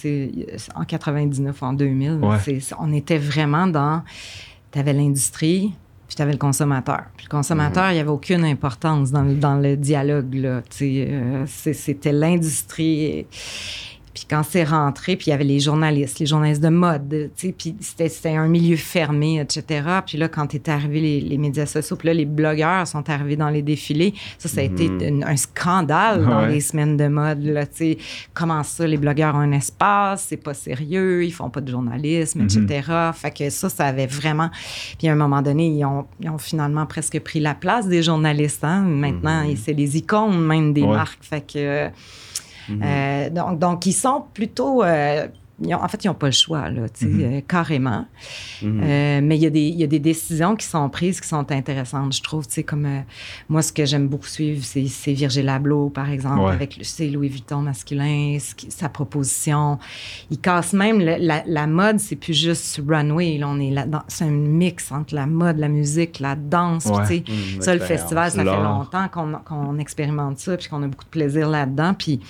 en 99 ou en 2000, on était vraiment dans... Tu avais l'industrie, puis tu avais le consommateur. Puis le consommateur, mm-hmm. il n'y avait aucune importance dans, dans le dialogue. Euh, c'était l'industrie. Puis quand c'est rentré, puis il y avait les journalistes, les journalistes de mode, tu sais, puis c'était un milieu fermé, etc. Puis là, quand est arrivé les, les, médias sociaux, puis là, les blogueurs sont arrivés dans les défilés, ça, ça a été mhm. un scandale dans les semaines de mode, là, tu sais. Comment ça, les blogueurs ont un espace, c'est pas sérieux, ils font pas de journalisme, etc. Mhm. Fait que ça, ça avait vraiment... Puis à un moment donné, ils ont, ils ont finalement presque pris la place des journalistes, hein. Maintenant, mhm. c'est les icônes même des marques. Fait que... Euh, donc, donc, ils sont plutôt en fait, ils n'ont pas le choix, là, euh, carrément. Euh, mais il y, a des, il y, a des décisions qui sont prises qui sont intéressantes, je trouve. Comme euh, moi, ce que j'aime beaucoup suivre, c'est Virgil Abloh, par exemple, avec Louis Vuitton masculin, sa proposition. Il casse même la, la, mode, c'est plus juste runway. Là, on est là c'est un mix entre la mode, la musique, la danse. Mmh, ça, le festival, ça fait longtemps qu'on expérimente ça, puis qu'on a beaucoup de plaisir là-dedans. Puis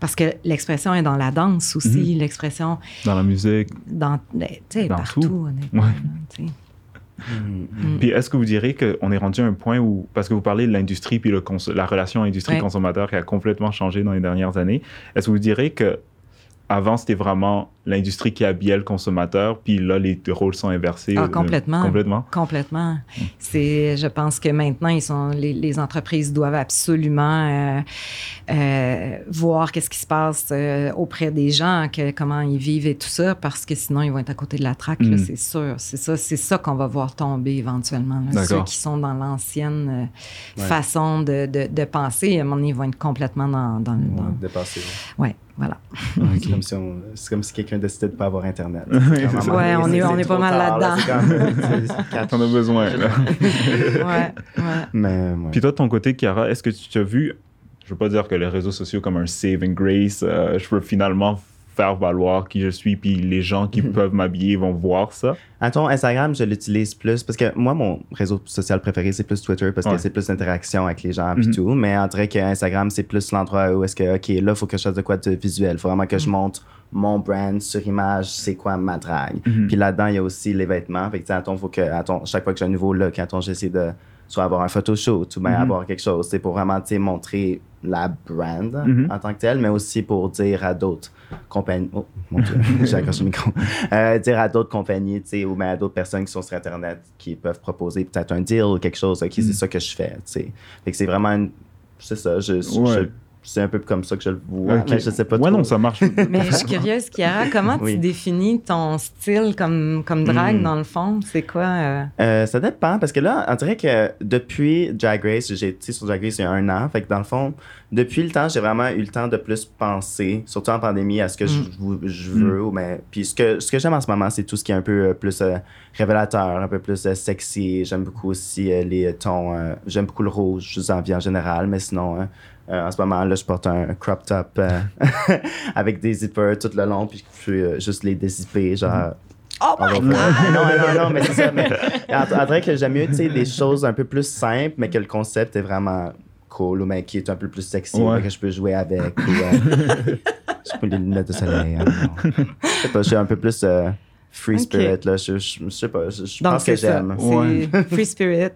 parce que l'expression est dans la danse aussi, mhm. l'expression. Dans la musique. Dans, ben, tu sais, partout, honnêtement. Mm. Puis est-ce que vous direz qu'on est rendu à un point où, parce que vous parlez de l'industrie puis le la relation industrie-consommateur qui a complètement changé dans les dernières années, est-ce que vous direz que avant, c'était vraiment l'industrie qui habillait le consommateur, puis là, les rôles sont inversés. Ah, complètement. complètement. Complètement. Mm. C'est, je pense que maintenant, ils sont, les, entreprises doivent absolument euh, euh, voir qu'est-ce qui se passe euh, auprès des gens, que, comment ils vivent et tout ça, parce que sinon, ils vont être à côté de la traque, mm. c'est sûr. C'est ça, c'est ça qu'on va voir tomber éventuellement. Ceux qui sont dans l'ancienne façon de, de, penser, à un moment donné, ils vont être complètement dans... dans, dans... Dépassés. Ouais. Voilà. C'est comme si, quelqu'un décidait de ne pas avoir Internet. [LAUGHS] ouais, on est, on est pas mal là-dedans. [LAUGHS] T'en as besoin. Là. ouais, ouais. Mais, Puis toi, de ton côté, Chiara, est-ce que tu as vu, je veux pas dire que les réseaux sociaux comme un saving grace, euh, je peux finalement faire valoir qui je suis, puis les gens qui mhm. peuvent m'habiller vont voir ça. À ton Instagram, je l'utilise plus parce que moi, mon réseau social préféré, c'est plus Twitter parce que c'est plus d'interaction avec les gens et mhm. tout. Mais en vrai que Instagram, c'est plus l'endroit où est-ce que, OK, là, il faut que je fasse de quoi de visuel. Il faut vraiment que je mhm. montre mon brand sur image, c'est quoi ma drague. Puis là-dedans, il y a aussi les vêtements. Fait que, attends, faut que, attends, chaque fois que j'ai un nouveau look, attends, j'essaie de soit avoir un photoshoot ou bien Mhm. avoir quelque chose. C'est pour vraiment, montrer la brand Mhm. en tant que telle, mais aussi pour dire à d'autres compagnies. Oh, mon Dieu, [LAUGHS] j'ai accroché le micro. Euh, dire à d'autres compagnies, tu sais, ou bien à d'autres personnes qui sont sur Internet qui peuvent proposer peut-être un deal ou quelque chose. OK, Mhm. c'est ça que je fais. Fait que c'est vraiment une. C'est ça, je, je- Ouais. je- c'est un peu comme ça que je le vois, Ok. mais je sais pas Ouais, trop. non, ça marche. [LAUGHS] Mais je suis curieuse, Chiara, comment Oui. tu définis ton style comme, comme drag, Mm. dans le fond? C'est quoi? euh? Euh, ça dépend, parce que là, on dirait que depuis Drag Race, j'ai été sur Drag Race il y a un an. Fait que dans le fond, depuis le temps, j'ai vraiment eu le temps de plus penser, surtout en pandémie, à ce que je, je veux. ou Mais, puis ce que, ce que j'aime en ce moment, c'est tout ce qui est un peu euh, plus euh, révélateur, un peu plus euh, sexy. J'aime beaucoup aussi euh, les tons. euh, j'aime beaucoup le rouge, je en vie en général, mais sinon. euh, euh, en ce moment, là, je porte un crop top euh, [LAUGHS] avec des zippers tout le long, puis je peux euh, juste les dézipper, genre Oh all my. God! [LAUGHS] non, non, non, mais c'est ça. Mais, en, en vrai que j'aime mieux, tu sais, des choses un peu plus simples, mais que le concept est vraiment cool, ou mais qui est un peu plus sexy, Ouais. mais que je peux jouer avec. Ou, euh, [LAUGHS] je peux les lunettes de soleil. hein. Je sais pas, je suis un peu plus euh, free spirit, là. Je, je, je sais pas, je, je Donc, pense que j'aime. Ouais. Free Spirit,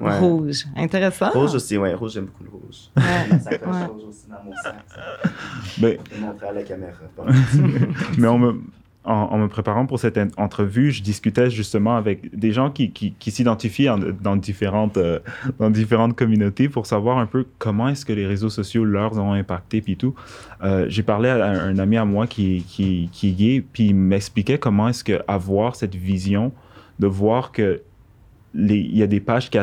Ouais. rouge. Intéressant. Rouge aussi, ouais, rouge, j'aime beaucoup le rouge. Ouais. Ouais. rouge aussi dans mon sac. Mais, Je vais montrer à la caméra. [LAUGHS] Mais on me, en, en me préparant pour cette en- entrevue, je discutais justement avec des gens qui, qui, qui s'identifient en- dans, différentes, euh, dans différentes communautés pour savoir un peu comment est-ce que les réseaux sociaux leur ont impacté puis tout. Euh, J'ai parlé à un, un ami à moi qui, qui, qui est gay, puis il m'expliquait comment est-ce que avoir cette vision de voir que il y a des pages qui,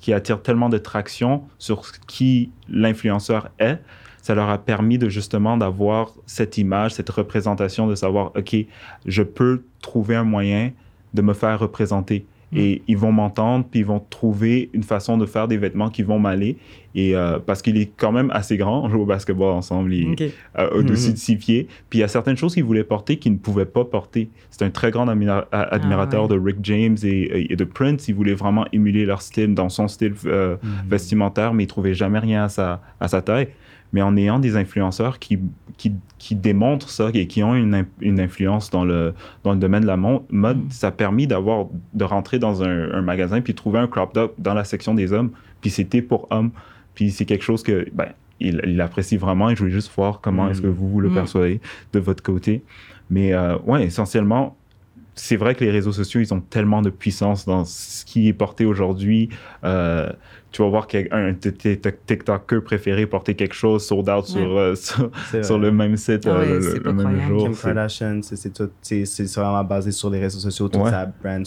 qui attirent tellement de traction sur qui l'influenceur est, ça leur a permis de justement d'avoir cette image, cette représentation, de savoir, OK, je peux trouver un moyen de me faire représenter. Et ils vont m'entendre, puis ils vont trouver une façon de faire des vêtements qui vont m'aller. Et euh, parce qu'il est quand même assez grand, on joue au basketball ensemble, il est OK. euh, au-dessus Mhm. de six pieds. Puis il y a certaines choses qu'il voulait porter qu'il ne pouvait pas porter. C'est un très grand admirateur Ah ouais. de Rick James et, et de Prince. Il voulait vraiment émuler leur style dans son style euh, vestimentaire, mais il trouvait jamais rien à sa, à sa taille. Mais en ayant des influenceurs qui, qui, qui démontrent ça et qui ont une, in- une influence dans le, dans le domaine de la mode, ça a permis d'avoir, de rentrer dans un, un magasin puis trouver un crop top dans la section des hommes. Puis c'était pour hommes. Puis c'est quelque chose que, ben, il, il apprécie vraiment et je voulais juste voir comment Mm. est-ce que vous, vous le Mm. percevez de votre côté. Mais euh, ouais, essentiellement, c'est vrai que les réseaux sociaux, ils ont tellement de puissance dans ce qui est porté aujourd'hui. Euh, tu vas voir qu'un de tes TikTokers préférés porter quelque chose sold out sur, euh, sur, sur le même site euh, le, même jour. Kim C'est- Kardashian, vraiment basé sur les réseaux sociaux, toute Ouais. sa brand,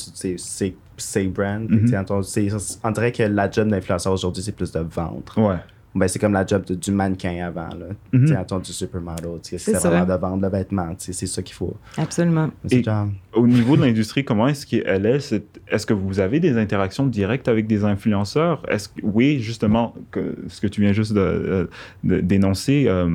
ses brands. Tu sais, on- dirait que la job d'influenceur aujourd'hui, c'est plus de vendre. Ouais. Ben, c'est comme la job de- du mannequin avant. Là. Mhm. Tu sais, attends, du supermodel. C'est vraiment de vendre le vêtement. C'est ça qu'il faut. Absolument. Et- genre- Au niveau de l'industrie, comment est-ce qu'elle est? Est-ce que vous avez des interactions directes avec des influenceurs? Est-ce que, oui, justement, que, ce que tu viens juste de, euh, de- d'énoncer, euh,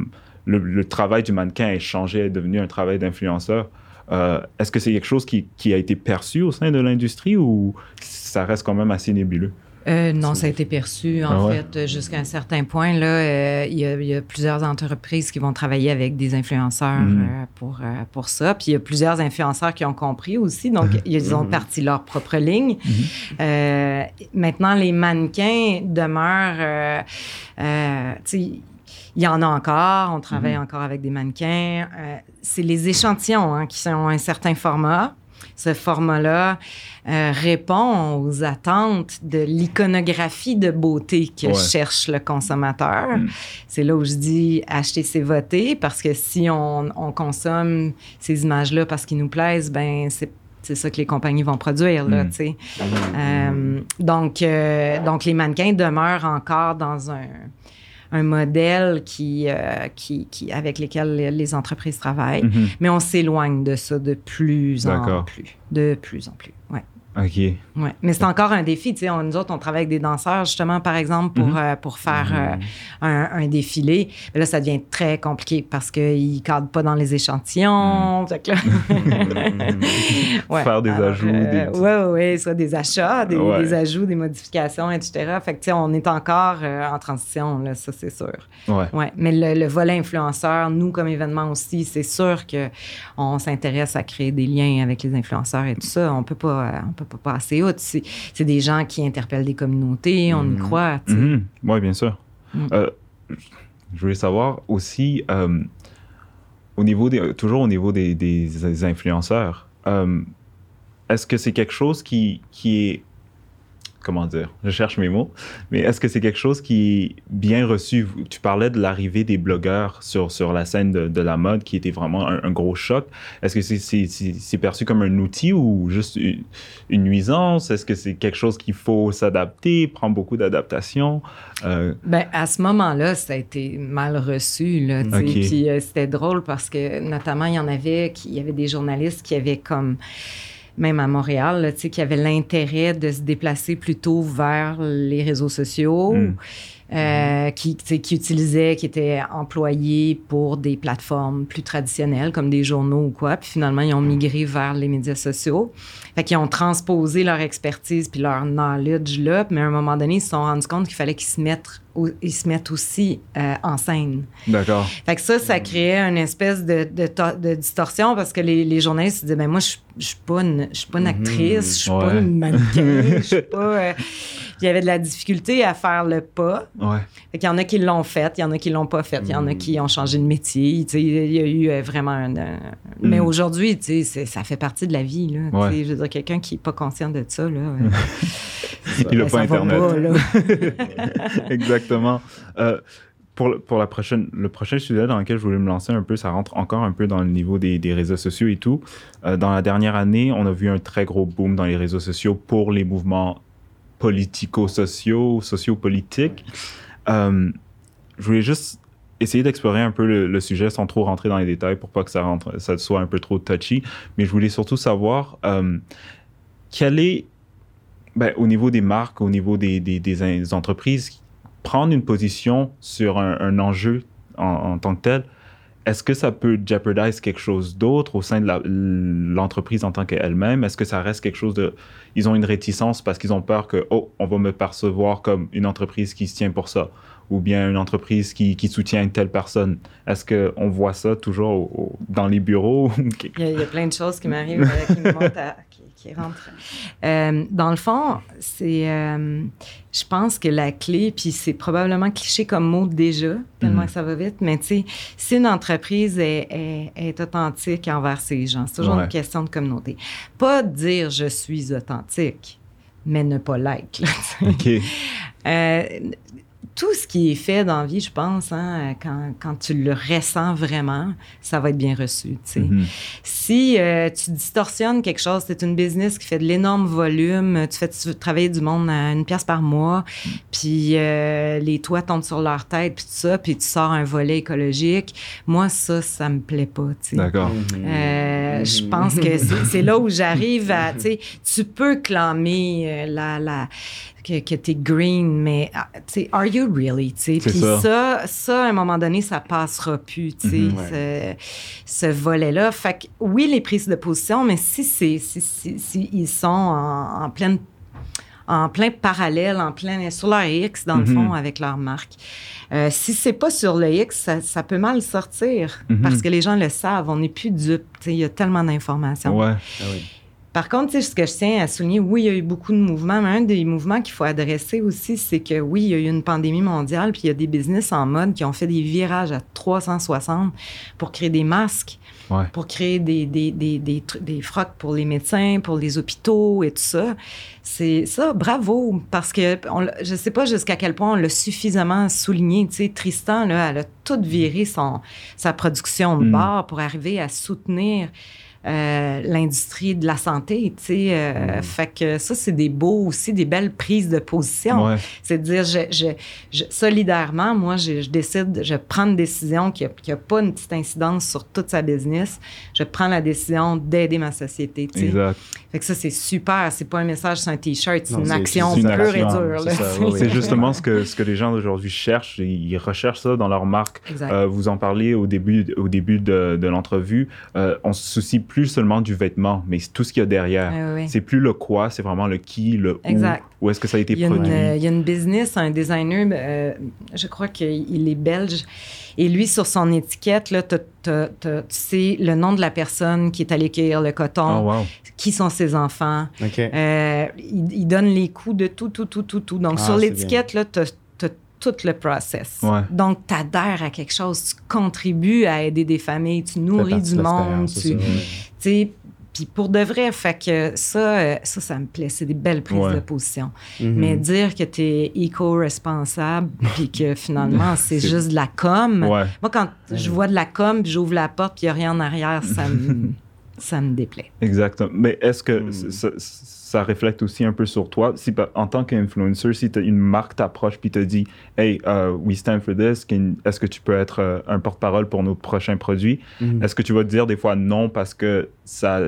le, le travail du mannequin est changé, est devenu un travail d'influenceur. Euh, est-ce que c'est quelque chose qui, qui a été perçu au sein de l'industrie ou ça reste quand même assez nébuleux? Euh, non, ça a été perçu, en Ah ouais? fait, jusqu'à un certain point. Là, euh, il y, a- il y a plusieurs entreprises qui vont travailler avec des influenceurs Mhm. euh, pour, pour ça. Puis il y a plusieurs influenceurs qui ont compris aussi. Donc, ils ont Mhm. parti leur propre ligne. Maintenant, les mannequins demeurent... tu sais, il y en a encore, on travaille Mhm. encore avec des mannequins. C'est les échantillons hein, qui sont un certain format. Ce format-là euh, répond aux attentes de l'iconographie de beauté que Ouais. cherche le consommateur. Mm. C'est là où je dis acheter, c'est voter, parce que si on, on consomme ces images-là parce qu'ils nous plaisent, ben c'est c'est ça que les compagnies vont produire, là, Mm. tu sais. Euh, donc, euh, donc, les mannequins demeurent encore dans un, un modèle qui, euh, qui, qui, avec lesquels les- les entreprises travaillent. Mhm. Mais on s'éloigne de ça de plus en plus. De plus en plus, ouais. OK. Ouais. Mais c'est encore un défi. On- nous autres, on travaille avec des danseurs, justement, par exemple, pour, Mhm. euh, pour faire euh, un, un défilé. Mais là, ça devient très compliqué parce qu'ils ne cadrent pas dans les échantillons. Que là- [LAUGHS] Ouais. Faire des ajouts, des petits- Oui, oui, ouais, soit des achats, des, ajouts, des modifications, etc. Fait que, tu sais, on est encore euh, en transition, là, ça, c'est sûr. Ouais. Ouais. Mais le, le volet influenceur, nous, comme événement aussi, c'est sûr qu'on s'intéresse à créer des liens avec les influenceurs et tout ça. On peut pas, euh, on peut peut pas passer outre. C'est c'est des gens qui interpellent des communautés, on y Mhm. croit. Mhm. Oui, bien sûr. Mm. Euh, je voulais savoir aussi, euh, au niveau des, toujours au niveau des, des- des influenceurs, euh, est-ce que c'est quelque chose qui, qui est, comment dire, je cherche mes mots, mais est-ce que c'est quelque chose qui est bien reçu? Tu parlais de l'arrivée des blogueurs sur, sur la scène de, de la mode qui était vraiment un, un gros choc. Est-ce que c'est perçu comme un outil ou juste une, une nuisance? Est-ce que c'est quelque chose qu'il faut s'adapter, prendre beaucoup d'adaptation? Euh, Ben, à ce moment-là, ça a été mal reçu. Là, tu sais. Ok. Puis euh, c'était drôle parce que, notamment, il y en avait, qui, il y avait des journalistes qui avaient comme, même à Montréal, là, qui avaient l'intérêt de se déplacer plutôt vers les réseaux sociaux. Mm. Euh, qui, qui utilisaient, qui étaient employés pour des plateformes plus traditionnelles, comme des journaux ou quoi. Puis finalement, ils ont migré vers les médias sociaux. Fait qu'ils ont transposé leur expertise puis leur knowledge là. Mais à un moment donné, ils se sont rendus compte qu'il fallait qu'ils se mettent, ils se mettent aussi euh, en scène. D'accord. Fait que ça, ça créait une espèce de, de, to- de distorsion parce que les, les journalistes se disaient, ben moi, je je suis pas une, je suis pas une actrice, je suis pas une mannequin, je suis [LAUGHS] pas... euh, Il y avait de la difficulté à faire le pas. Ouais. Fait qu'il y en a qui l'ont fait, il y en a qui l'ont pas fait, il y en a qui ont changé de métier. Il y a eu euh, vraiment un. un- Mais Mm. aujourd'hui, tu sais, c'est- ça fait partie de la vie. Là, Ouais. Je veux dire, quelqu'un qui n'est pas conscient de ça, là, euh, Il n'a pas Internet. pas, là. [LAUGHS] Exactement. Euh, pour le, pour la prochaine, le prochain sujet dans lequel je voulais me lancer un peu, ça rentre encore un peu dans le niveau des, des réseaux sociaux et tout. Euh, dans la dernière année, on a vu un très gros boom dans les réseaux sociaux pour les mouvements politico-sociaux, sociopolitiques. Euh, je voulais juste essayer d'explorer un peu le, sujet sans trop rentrer dans les détails pour pas que ça, rentre, ça soit un peu trop touchy. Mais je voulais surtout savoir euh, quel est, ben, au niveau des marques, au niveau des, entreprises, prendre une position sur un, enjeu en, en tant que tel, est-ce que ça peut jeopardize quelque chose d'autre au sein de l'entreprise en tant qu'elle-même? Est-ce que ça reste quelque chose de... Ils ont une réticence parce qu'ils ont peur que, oh, on va me percevoir comme une entreprise qui se tient pour ça, ou bien une entreprise qui, soutient une telle personne? Est-ce qu'on voit ça toujours dans les bureaux? Il y, a, il y a plein de choses qui m'arrivent, euh, qui me montent à- qui. Euh, dans le fond, c'est, euh, je pense que la clé, puis c'est probablement cliché comme mot déjà, tellement Mhm. que ça va vite, mais tu sais, si une entreprise est, est- est authentique envers ses gens, c'est toujours Ouais. une question de communauté. Pas dire je suis authentique, mais ne pas l'être. sais. OK. Euh, tout ce qui est fait dans la vie, je pense, hein, quand, quand tu le ressens vraiment, ça va être bien reçu. Mhm. Si euh, tu distorsionnes quelque chose, c'est une business qui fait de l'énorme volume, tu fais tu travailler du monde à une pièce par mois, puis euh, les toits tombent sur leur tête, puis tout ça, puis tu sors un volet écologique. Moi, ça, ça me plaît pas. D'accord. Euh, Je pense que c'est c'est là où j'arrive à, [LAUGHS] tu peux clamer la, la, que, que t'es green, mais, ah, tu sais, are you really, tu sais? C'est Puis ça. ça. ça, à un moment donné, ça passera plus, tu sais, Mhm. ce, ce volet-là. Fait que, oui, les prises de position, mais si c'est, si, si, si ils sont en, en pleine en plein parallèle, en plein sur leur X, dans le Mhm. fond, avec leur marque. Euh, si c'est pas sur le X, ça, ça peut mal sortir Mhm. parce que les gens le savent. On n'est plus dupes. Tu sais, Il y a tellement d'informations. Ouais. Ah oui. Par contre, tu sais, ce que je tiens à souligner, oui, il y a eu beaucoup de mouvements, mais un des mouvements qu'il faut adresser aussi, c'est que oui, il y a eu une pandémie mondiale, puis il y a des business en mode qui ont fait des virages à 360 pour créer des masques, Ouais. pour créer des, des, des, des, des frocs pour les médecins, pour les hôpitaux et tout ça. C'est ça, bravo, parce que on, je sais pas jusqu'à quel point on l'a suffisamment souligné. Tu sais, Tristan, là, elle a tout viré son, sa production de Mm. bar pour arriver à soutenir euh, l'industrie de la santé, tu sais. euh, Mm. Fait que ça, c'est des beaux aussi, des belles prises de position. Ouais. C'est de dire, je, je, je- solidairement, moi, je, décide, je prends une décision qui n'a pas une petite incidence sur toute sa business. Je prends la décision d'aider ma société, tu sais. Exact. Fait que ça, c'est super. C'est pas un message sur un T-shirt, c'est une c'est- action c'est pure action, et dure. c'est oui. C'est justement ce que, ce que les gens d'aujourd'hui cherchent. Ils recherchent ça dans leur marque. Euh, vous en parliez au début, au début de, de l'entrevue. On se soucie plus seulement du vêtement, mais c'est tout ce qu'il y a derrière. Ouais, ouais. C'est plus le quoi, c'est vraiment le qui, le où, Exact. où est-ce que ça a été Il y, a une, produit. euh, il y a une business, un designer, euh, je crois qu'il est belge. Et lui, sur son étiquette, là, t'as- t'as- t'as- tu sais le nom de la personne qui est allée cueillir le coton, Oh, wow. qui sont ses enfants. Euh, il, il donne les coûts de tout, tout, tout, tout, tout. Donc, Ah, sur l'étiquette, là, tu as, tout le process. Ouais. Donc, tu adhères à quelque chose, tu contribues à aider des familles, tu nourris du de monde. Tu, sais, puis pour de vrai, fait que ça, euh, ça, ça me plaît. C'est des belles prises Ouais. de position. Mhm. Mais dire que tu es éco-responsable, puis que finalement, [LAUGHS] c'est C'est- juste de la com. Ouais. Moi, quand je vois de la com, puis j'ouvre la porte, puis il n'y a rien en arrière, ça [LAUGHS] me, ça me déplaît. Exactement. Mais est-ce que Hmm. ça, ça reflète aussi un peu sur toi? Si, en tant qu'influencer, si une marque t'approche puis te dit Hey, uh, we stand for this, can- est-ce que tu peux être euh, un porte-parole pour nos prochains produits? Mhm. Est-ce que tu vas te dire des fois non parce que ça,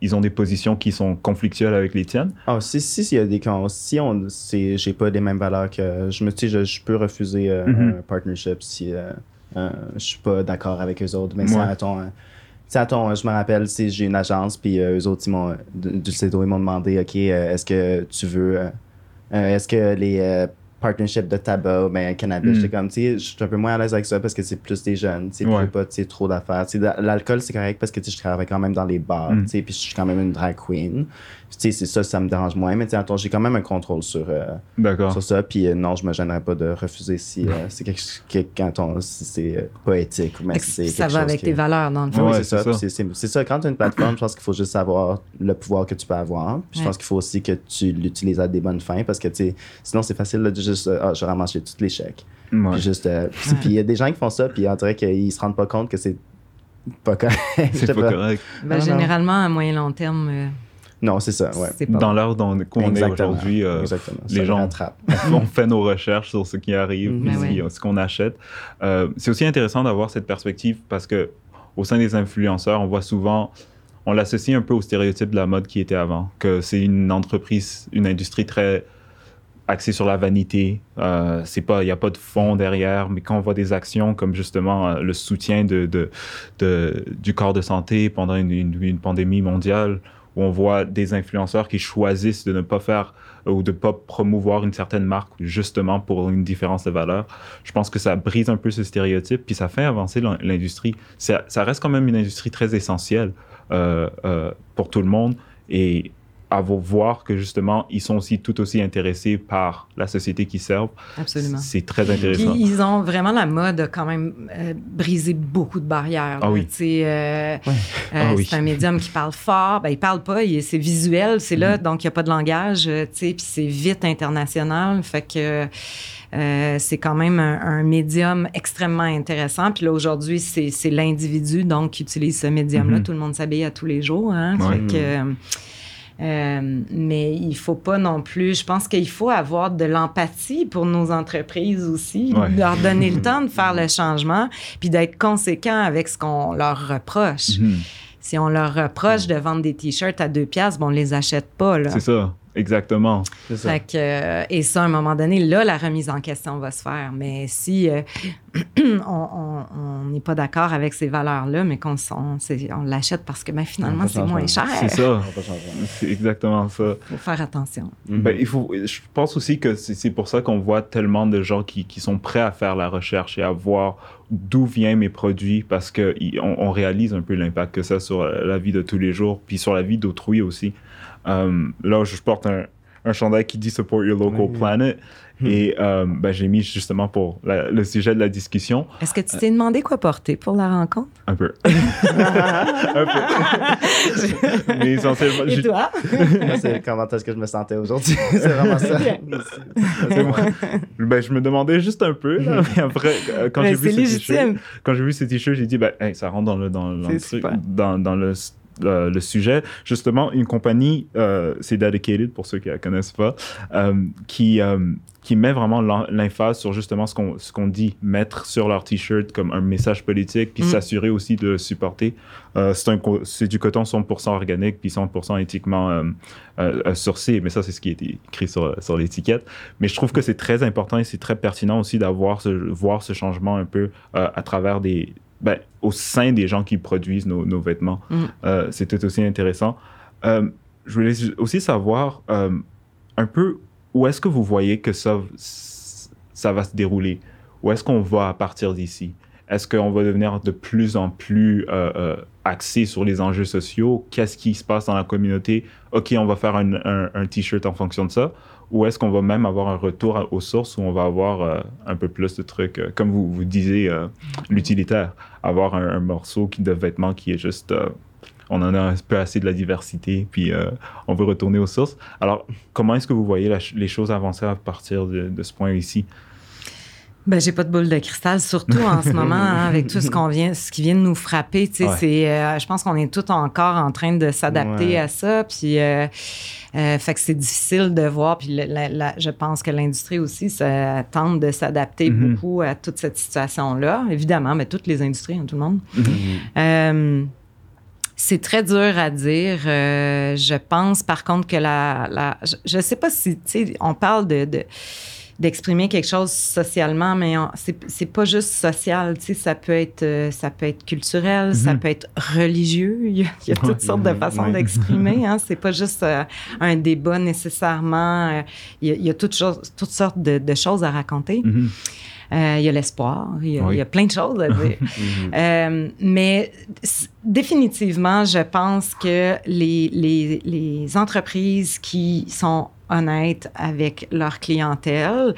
ils ont des positions qui sont conflictuelles avec les tiennes? Ah, si, si, s'il y a des cons- si on, c'est, j'ai pas les mêmes valeurs que, je me dis, je, je peux refuser euh, Mhm. un partnership si euh, euh, je suis pas d'accord avec eux autres. Mais Ouais. euh, tu sais, à ton, je me rappelle, si j'ai une agence, puis euh, eux autres, ils m'ont, du CEDO, ils m'ont demandé, OK, euh, est-ce que tu veux, euh, est-ce que les partnerships de tabac, ben, cannabis, Mm. j'étais comme, tu sais, je suis un peu moins à l'aise avec ça parce que c'est plus des jeunes, tu sais, Ouais. pas, tu sais, trop d'affaires. L'alcool, c'est correct parce que, tu sais, je travaille quand même dans les bars, Mm. tu sais, puis je suis quand même une drag queen. Tu sais, c'est ça, ça me dérange moins, mais tu sais, attends, j'ai quand même un contrôle sur, euh, sur ça, puis euh, non, je me gênerais pas de refuser si euh, [LAUGHS] c'est quelque que- quand on, si c'est pas éthique, ou mais Fait que si c'est ça va avec qui- tes valeurs, dans le oui, fond. Ouais, c'est ça. c'est ça. C'est. Quand tu as une plateforme, je pense qu'il faut juste savoir le pouvoir que tu peux avoir. Puis Je Ouais. pense qu'il faut aussi que tu l'utilises à des bonnes fins parce que tu sais, sinon c'est facile là, de juste ah, je ramasse tous les chèques. Ouais. Puis juste euh, puis il y a des gens qui font ça puis on dirait qu'ils se rendent pas compte que c'est pas correct. C'est pas correct. Ben, Non, non. généralement, à moyen long terme, euh, Non, c'est ça, ouais. pas Dans l'heure dans- où on est aujourd'hui, euh, les gens- [LAUGHS] on fait nos recherches sur ce qui arrive, Mhm. puis Ben ce ouais. ce qu'on achète. Euh, c'est aussi intéressant d'avoir cette perspective parce que au sein des influenceurs, on voit souvent, on l'associe un peu au stéréotype de la mode qui était avant, que c'est une entreprise, une industrie très axée sur la vanité. Euh, c'est pas, il n'y a pas de fond derrière, mais quand on voit des actions comme justement euh, le soutien de, de, de- du corps de santé pendant une, une- une pandémie mondiale, où on voit des influenceurs qui choisissent de ne pas faire euh, ou de ne pas promouvoir une certaine marque justement pour une différence de valeur. Je pense que ça brise un peu ce stéréotype, puis ça fait avancer l'in- l'industrie. Ça, ça reste quand même une industrie très essentielle euh, euh, pour tout le monde et à vous voir que justement, ils sont aussi tout aussi intéressés par la société qu'ils servent. Absolument. C'est très Puis intéressant. ils ont vraiment la mode a quand même euh, brisé beaucoup de barrières. Ah là. oui. Euh, Ouais. euh, Ah oui. C'est un médium qui parle fort. Ben, il parle pas, c'est visuel, c'est là, Mm. donc il n'y a pas de langage. euh, Puis c'est vite international. Fait que euh, c'est quand même un, un médium extrêmement intéressant. Puis là, aujourd'hui, c'est l'individu donc qui utilise ce médium-là. Mhm. Tout le monde s'habille à tous les jours. Hein? Ouais. Fait que, euh, mais il faut pas non plus. Je pense qu'il faut avoir de l'empathie pour nos entreprises aussi, Ouais. leur donner le [LAUGHS] temps de faire le changement, puis d'être conséquent avec ce qu'on leur reproche. Mhm. Si on leur reproche de vendre des t-shirts à deux piastres, bon, on les achète pas là. C'est ça, exactement. C'est ça. Fait que, euh, et ça, à un moment donné, là, la remise en question va se faire. Mais si euh, [CLEARS THROAT] on n'est pas d'accord avec ces valeurs-là, mais qu'on on l'achète parce que ben, finalement, c'est moins cher, C'est ça. C'est exactement ça. il faut faire attention. Mhm. Ben, il faut, je pense aussi que c'est pour ça qu'on voit tellement de gens qui, qui sont prêts à faire la recherche et à voir d'où viennent mes produits parce qu'on on, on réalise un peu l'impact que ça a sur la vie de tous les jours, puis sur la vie d'autrui aussi. Euh, là, je porte un, un chandail qui dit Support Your Local Oui. Planet. Et euh, ben, j'ai mis justement pour la- le sujet de la discussion Est-ce que tu t'es demandé quoi porter pour la rencontre? un peu. [LAUGHS] un peu. Mais essentiellement, Et toi? [LAUGHS] Moi, c'est comment est-ce que je me sentais aujourd'hui? [LAUGHS] c'est vraiment ça. c'est moi. Ben, je me demandais juste un peu, là, mais après, euh, quand Mais j'ai vu c'est ce t-shirt, légitime. quand j'ai vu ce t-shirt, j'ai dit, ben, hey, ça rentre dans le, dans, le, truc- super. dans, dans le, euh, le sujet. Justement, une compagnie, euh, c'est Dedicated, pour ceux qui ne la connaissent pas, euh, qui, euh, qui met vraiment l'emphase sur justement ce qu'on ce qu'on dit, mettre sur leur t-shirt comme un message politique, puis Mm. s'assurer aussi de le supporter. C'est un co- c'est du coton 100% organique, puis 100% éthiquement sourcé, mais ça, c'est ce qui est écrit sur, sur l'étiquette. Mais je trouve que c'est très important et c'est très pertinent aussi d'avoir ce, voir ce changement un peu à travers des. Ben, au sein des gens qui produisent nos, nos vêtements. Mm. Euh, c'est tout aussi intéressant. Euh, je voulais aussi savoir euh, un peu où est-ce que vous voyez que ça, ça va se dérouler? Où est-ce qu'on va à partir d'ici? Est-ce qu'on va devenir de plus en plus axé sur les enjeux sociaux? Qu'est-ce qui se passe dans la communauté? OK, on va faire un, un, t-shirt en fonction de ça. Ou est-ce qu'on va même avoir un retour aux sources où on va avoir euh, un peu plus de trucs, comme vous, vous disiez, l'utilitaire, avoir un, morceau qui, de vêtements qui est juste on en a un peu assez de la diversité, puis on veut retourner aux sources. Alors, comment est-ce que vous voyez les choses avancer à partir de, de ce point ici? Ben, j'ai pas de boule de cristal, surtout en ce [LAUGHS] moment, hein, avec tout ce qu'on vient, ce qui vient de nous frapper. Tu sais, c'est, euh, je pense qu'on est tout encore en train de s'adapter à ça. Puis, euh, euh, fait que c'est difficile de voir. Puis, je pense que l'industrie aussi ça, tente de s'adapter mm-hmm. beaucoup à toute cette situation-là. Évidemment, mais toutes les industries, hein, tout le monde. Mm-hmm. c'est très dur à dire. je pense, par contre, que la, je, sais pas si, tu sais, on parle de, de d'exprimer quelque chose socialement, mais c'est pas juste social, tu sais, ça peut être, euh, ça peut être culturel, ça mhm. peut être religieux, [LAUGHS] il y a, toutes sortes de façons d'exprimer, [LAUGHS] hein, c'est pas juste euh, un débat nécessairement, euh, il, y a, toutes, toutes sortes de, choses à raconter. Mhm. il y a l'espoir, il, y a plein de choses à dire. Mhm. [LAUGHS] mais définitivement, je pense que les, les, les entreprises qui sont honnêtes avec leur clientèle.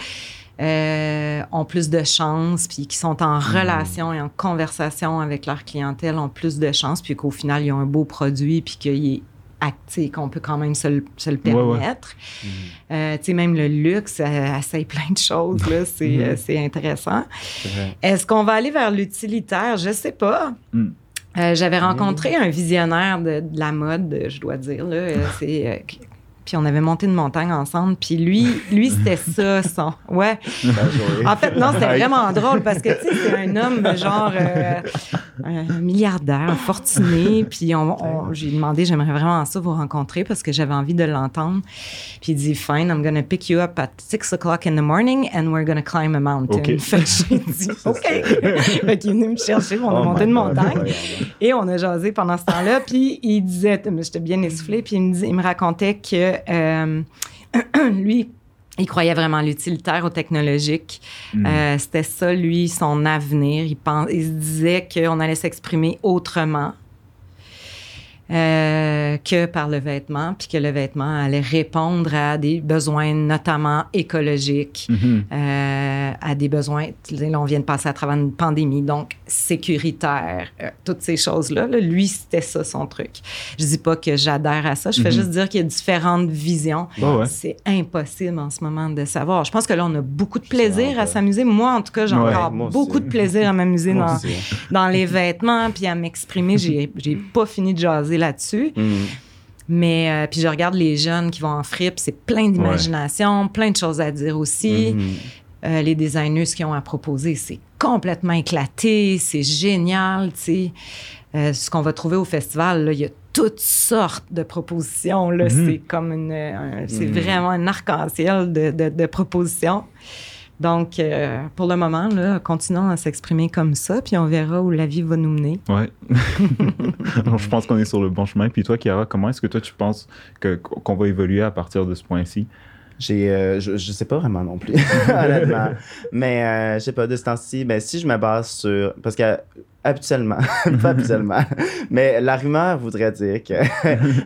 Euh, ont plus de chance, puis qui sont en hmm. relation et en conversation avec leur clientèle ont plus de chance, puis qu'au final, ils ont un beau produit, puis qu'il est acté, qu'on peut quand même se le, se le permettre. Hmm. Euh, tu sais, même le luxe euh, essaye plein de choses, là, c'est, hmm. intéressant. Est-ce qu'on va aller vers l'utilitaire? Je sais pas. j'avais rencontré un visionnaire de, de, la mode, je dois dire. Là. C'est puis on avait monté une montagne ensemble. Puis lui, lui c'était [LAUGHS] ça, son. Ouais. En fait, non, c'était vraiment drôle parce que, tu sais, c'est un homme, genre, euh, un milliardaire, fortuné. Puis on, j'ai demandé, j'aimerais vraiment ça vous rencontrer parce que j'avais envie de l'entendre. Puis il dit, fine, I'm going to pick you up at 6 o'clock in the morning and we're going to climb a mountain. Fait que j'ai dit, OK. [LAUGHS] fait qu'il est venu me chercher, on a oh monté une montagne. Et on a jasé pendant ce temps-là. Puis il disait, j'étais bien essoufflée, puis il me, il me racontait que euh, [CLEARS THROAT] lui, il croyait vraiment l'utilitaire, au technologique. Hmm. Euh, c'était ça, lui, son avenir. Il, pense, il se disait qu'on allait s'exprimer autrement euh, que par le vêtement, puis que le vêtement allait répondre à des besoins notamment écologiques, mhm. euh, à des besoins, là, on vient de passer à travers une pandémie, donc sécuritaire, euh, toutes ces choses-là. lui, c'était ça son truc. Je dis pas que j'adhère à ça, je fais mhm. juste dire qu'il y a différentes visions. C'est impossible en ce moment de savoir. Je pense que là, on a beaucoup de plaisir à s'amuser. Moi, en tout cas, j'ai encore beaucoup de plaisir à m'amuser dans, dans les vêtements, puis à m'exprimer. J'ai pas fini de jaser là-dessus. Mm. Mais euh, puis je regarde les jeunes qui vont en fripe, c'est plein d'imagination, plein de choses à dire aussi. Mm-hmm. Euh, les designers qui ont à proposer, c'est complètement éclaté, c'est génial, tu sais. Euh, ce qu'on va trouver au festival, il y a toutes sortes de propositions. Mm-hmm. C'est comme une, c'est mm-hmm. vraiment un arc-en-ciel de, de, de propositions. Donc, euh, pour le moment, là, continuons à s'exprimer comme ça, puis on verra où la vie va nous mener. Oui. [LAUGHS] je pense qu'on est sur le bon chemin. Puis toi, Chiara, comment est-ce que toi, tu penses que, qu'on va évoluer à partir de ce point-ci? J'ai, euh, je, ne sais pas vraiment non plus, [LAUGHS] honnêtement. Mais euh, je sais pas, de ce temps-ci, ben, si je me base sur. Parce que habituellement, [LAUGHS] pas habituellement, mais la rumeur voudrait dire que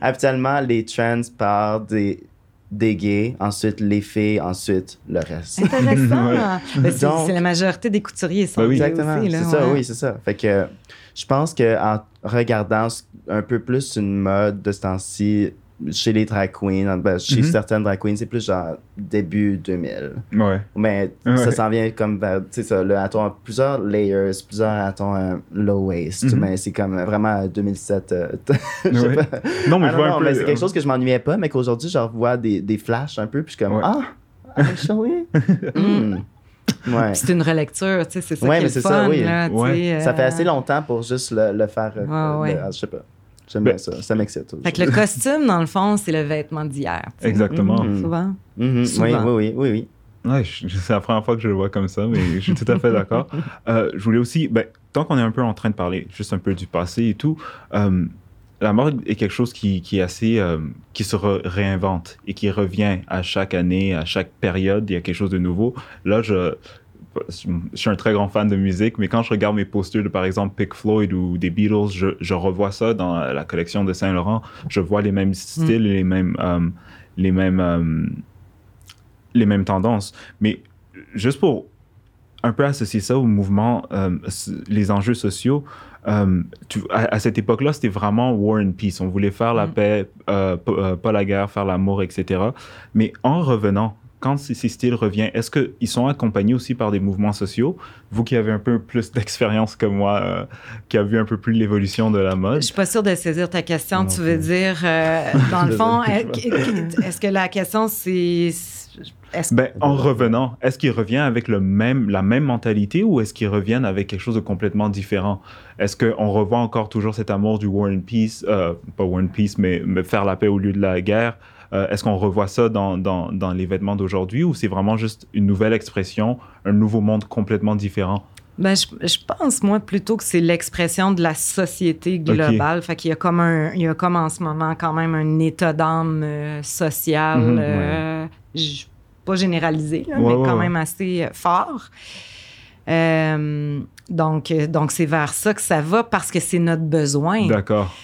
habituellement, les trends partent des des gays, ensuite les filles, ensuite le reste. Intéressant. [LAUGHS] Ben, c'est la majorité des couturiers sont ben oui. Exactement. C'est ça, oui, c'est ça. Fait que je pense qu'en regardant un peu plus une mode de ce temps-ci, chez les drag queens, ben, chez mhm. certaines drag queens, c'est plus genre début 2000. Ouais. Mais ça s'en vient comme vers, tu sais, ça, le haton plusieurs layers, plusieurs hatons euh, low waist, mhm. mais c'est comme vraiment 2007. Euh, [LAUGHS] non, mais je vois un peu. c'est quelque chose que je m'ennuyais pas, mais qu'aujourd'hui, je revois des, des flashs un peu, puis je suis comme, ah, actually. [LAUGHS] mm. Ouais. C'est une relecture, tu sais, c'est ça ouais, qui est, mais fun, ça, oui. Là, ouais. Ça fait assez longtemps pour juste le, le faire. Euh, je sais pas. J'aime bien ça. Ça m'excite. Fait que le costume, dans le fond, c'est le vêtement d'hier. Exactement. Mm-hmm. Souvent. Mm-hmm. Souvent. Oui, oui, oui, oui. Ouais, c'est la première fois que je le vois comme ça, mais je suis tout à fait d'accord. Euh, je voulais aussi, ben, tant qu'on est un peu en train de parler juste un peu du passé et tout, euh, la mode est quelque chose qui, qui est assez, euh, qui se réinvente et qui revient à chaque année, à chaque période, il y a quelque chose de nouveau. Là, je, je suis un très grand fan de musique, mais quand je regarde mes posters de, par exemple, Pink Floyd ou des Beatles, je, je revois ça dans la collection de Saint-Laurent. Je vois les mêmes styles, les mêmes, euh, les mêmes, euh, les mêmes tendances. Mais juste pour un peu associer ça au mouvement, euh, les enjeux sociaux, tu, à, cette époque-là, c'était vraiment war and peace. On voulait faire la Mm. paix, pas la guerre, faire l'amour, etc. Mais en revenant quand ces, styles reviennent, est-ce qu'ils sont accompagnés aussi par des mouvements sociaux? Vous qui avez un peu plus [LAUGHS] d'expérience que moi, euh, qui a vu un peu plus l'évolution de la mode. Je suis pas sûre de saisir ta question. Non tu veux dire, euh, [LAUGHS] dans le fond, est-ce que la question, c'est... Ben, en revenant, est-ce qu'ils reviennent avec le même, la même mentalité ou est-ce qu'ils reviennent avec quelque chose de complètement différent? Est-ce qu'on revoit encore toujours cet amour du War and Peace, euh, pas War and Peace, mais, mais faire la paix au lieu de la guerre? Euh, est-ce qu'on revoit ça dans, dans, dans les vêtements d'aujourd'hui ou c'est vraiment juste une nouvelle expression, un nouveau monde complètement différent? Ben, je, je pense, moi, plutôt que c'est l'expression de la société globale. Fait qu'il y a comme un, il y a comme en ce moment quand même un état d'âme euh, social, Mhm, euh, pas généralisé, là, Ouais, mais ouais, quand même assez fort. Euh, donc, donc c'est vers ça que ça va parce que c'est notre besoin. D'accord.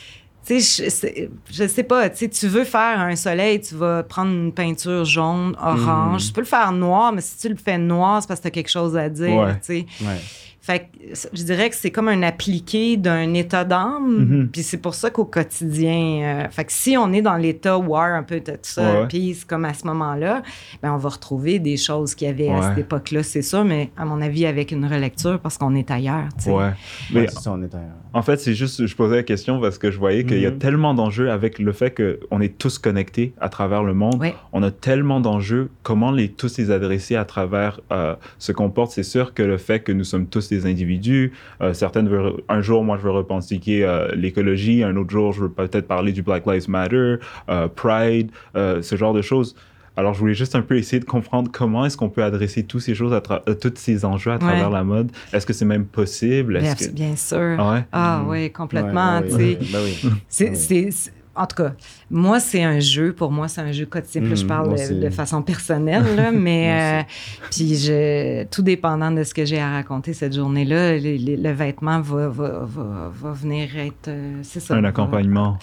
Tu sais, je, je sais pas, tu sais, tu veux faire un soleil, tu vas prendre une peinture jaune, orange. Mm. Tu peux le faire noir, mais si tu le fais noir, c'est parce que tu as quelque chose à dire, Ouais. tu sais. Ouais. Fait que je dirais que c'est comme un appliqué d'un état d'âme. Mhm. Puis c'est pour ça qu'au quotidien, euh, fait que si on est dans l'état war un peu de tout ça, Ouais. c'est comme à ce moment-là, ben on va retrouver des choses qu'il y avait à cette époque-là, c'est sûr, mais à mon avis avec une relecture parce qu'on est ailleurs. tu sais. Ouais. Mais Ouais, ça, on est ailleurs. En fait, c'est juste, je posais la question parce que je voyais qu'il y a Mhm. tellement d'enjeux avec le fait qu'on est tous connectés à travers le monde. Ouais. On a tellement d'enjeux. Comment les, tous les adresser à travers euh, ce qu'on porte? C'est sûr que le fait que nous sommes tous des individus, euh, certaines veulent, un jour, moi, je veux revendiquer euh, l'écologie, un autre jour, je veux peut-être parler du Black Lives Matter, euh, Pride, euh, ce genre de choses. Alors, je voulais juste un peu essayer de comprendre comment est-ce qu'on peut adresser tous ces choses, à tra- euh, tous ces enjeux à travers Ouais. la mode. Est-ce que c'est même possible? Bien, Est-ce que... bien sûr. Ah ouais? Ah Mhm. oui, complètement. Ouais, tu ouais, sais. ouais, ben oui. [LAUGHS] C'est, Ouais. c'est- c'est- en tout cas, moi, c'est un jeu. Pour moi, c'est un jeu quotidien. Je Mhm, parle de, façon personnelle, là, [LAUGHS] mais euh, puis je, tout dépendant de ce que j'ai à raconter cette journée-là, le vêtement va, va, va, va venir être. euh, c'est ça. Un va- accompagnement.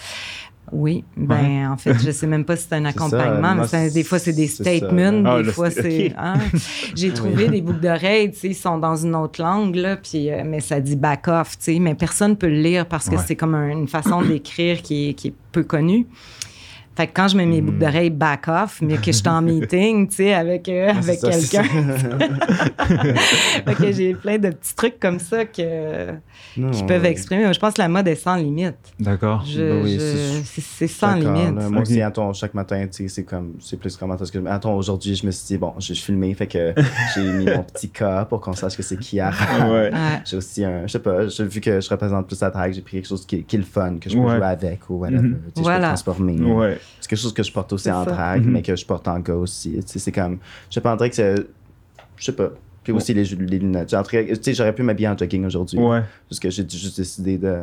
Oui. Ben, en fait, je sais même pas si c'est un [LAUGHS] ça, accompagnement, mais moi, c'est- des fois, c'est des ça. statements, Ah, des fois, st- c'est. hein. J'ai [LAUGHS] trouvé des boucles d'oreilles, tu sais, ils sont dans une autre langue, là, puis, euh, mais ça dit back off, tu sais, mais personne peut le lire parce que Ouais. c'est comme un- une façon d'écrire qui est, qui est peu connue. Fait que quand je mets mes boucles d'oreilles back off, mais que je suis en [LAUGHS] meeting, tu sais, avec, euh, avec quelqu'un. [LAUGHS] fait que j'ai plein de petits trucs comme ça que, Non, qui peuvent exprimer. Je pense que la mode est sans limite. D'accord. Je- Ben oui, je- c'est- sans limite. là. Moi aussi, attends, chaque matin, tu sais, c'est comme, c'est plus comment est-ce que. Attends, aujourd'hui, je me suis dit, bon, je suis filmé, fait que [LAUGHS] j'ai mis mon petit cas pour qu'on sache que c'est qui a. Ouais. Ouais. J'ai aussi un, je sais pas, vu que je représente plus la drague, j'ai pris quelque chose qui, qui est le fun, que je peux Ouais. jouer avec ou whatever. Tu sais, Je peux Voilà. transformer. Ouais. C'est quelque chose que je porte aussi en drague, Mhm. mais que je porte en gars aussi. Tu sais, c'est comme, je dirait que c'est, je sais pas. Puis aussi les, les lunettes. J'aurais pu m'habiller en jogging aujourd'hui. Ouais. Parce que j'ai juste décidé de.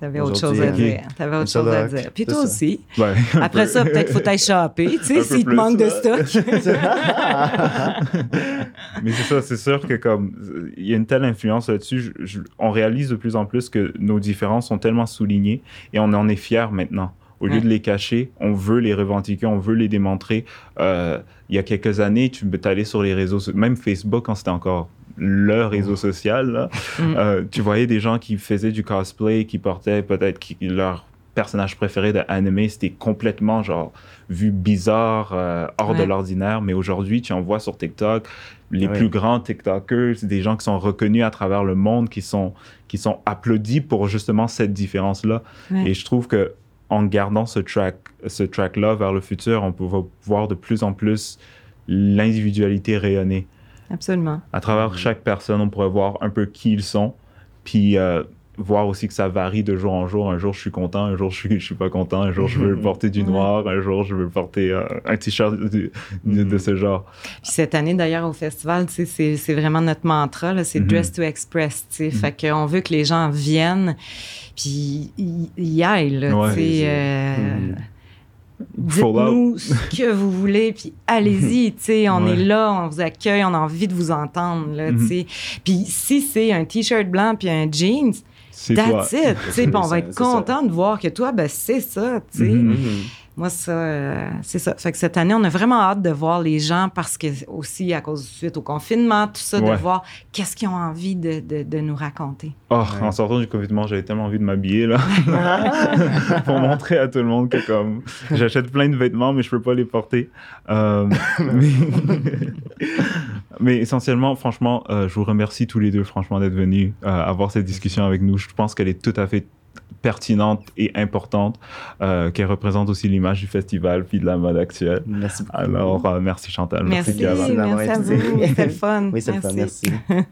T'avais autre chose à ok. dire. T'avais autre chose à dire. Puis toi ça. aussi. Ouais, [LAUGHS] Après peu. ça, peut-être faut t'aller shopper, tu sais, s'il te manque de stock. [LAUGHS] [LAUGHS] Mais c'est ça, c'est sûr que comme il y a une telle influence là-dessus, je- je- on réalise de plus en plus que nos différences sont tellement soulignées et on en est fiers maintenant. Au lieu de les cacher, on veut les revendiquer, on veut les démontrer. Euh, il y a quelques années, tu peux aller sur les réseaux, même Facebook quand c'était encore le réseau social, là, Mm. euh, tu voyais des gens qui faisaient du cosplay, qui portaient peut-être leur personnage préféré d'anime, c'était complètement genre vu bizarre, euh, hors de l'ordinaire. Mais aujourd'hui, tu en vois sur TikTok, les Ouais. plus grands TikTokers, des gens qui sont reconnus à travers le monde, qui sont, qui sont applaudis pour justement cette différence-là. Ouais. Et je trouve que en gardant ce track, ce track-là vers le futur, on peut va voir de plus en plus l'individualité rayonner. Absolument. À travers chaque personne, on pourrait voir un peu qui ils sont, puis euh, voir aussi que ça varie de jour en jour. Un jour, je suis content, un jour, je suis, je suis pas content, un jour, je veux porter du noir, un jour, je veux porter euh, un t-shirt de, de- de Mhm. ce genre. Puis cette année, d'ailleurs, au festival, c'est vraiment notre mantra, c'est Mhm. Dress to Express. sais. Mhm. Fait qu'on veut que les gens viennent, puis y, y aillent. là, Ouais. sais, euh, Mhm. dites-nous ce que vous voulez, puis allez-y, on Ouais. est là, on vous accueille, on a envie de vous entendre, là, Mhm. Puis si c'est un T-shirt blanc puis un jeans, C'est toi. that's it, [LAUGHS] puis on va être content de voir que toi, ben c'est ça, tu sais. Mhm. Mhm. Moi, ça, euh, c'est ça. Fait que cette année, on a vraiment hâte de voir les gens parce que aussi à cause suite au confinement, tout ça, Ouais. de voir qu'est-ce qu'ils ont envie de, de, de nous raconter. Oh, En sortant du confinement, j'avais tellement envie de m'habiller là. [LAUGHS] pour montrer à tout le monde que comme j'achète plein de vêtements, mais je peux pas les porter. Euh, mais... [LAUGHS] mais essentiellement, franchement, euh, je vous remercie tous les deux, franchement, d'être venus euh, avoir cette discussion avec nous. Je pense qu'elle est tout à fait pertinente et importante, euh, qu'elle représente aussi l'image du festival puis de la mode actuelle. Merci beaucoup. Alors, euh, merci Chantal. Merci, d'avoir merci à été- vous. [LAUGHS] C'était le fun. Oui, c'est le fun. Merci. [LAUGHS]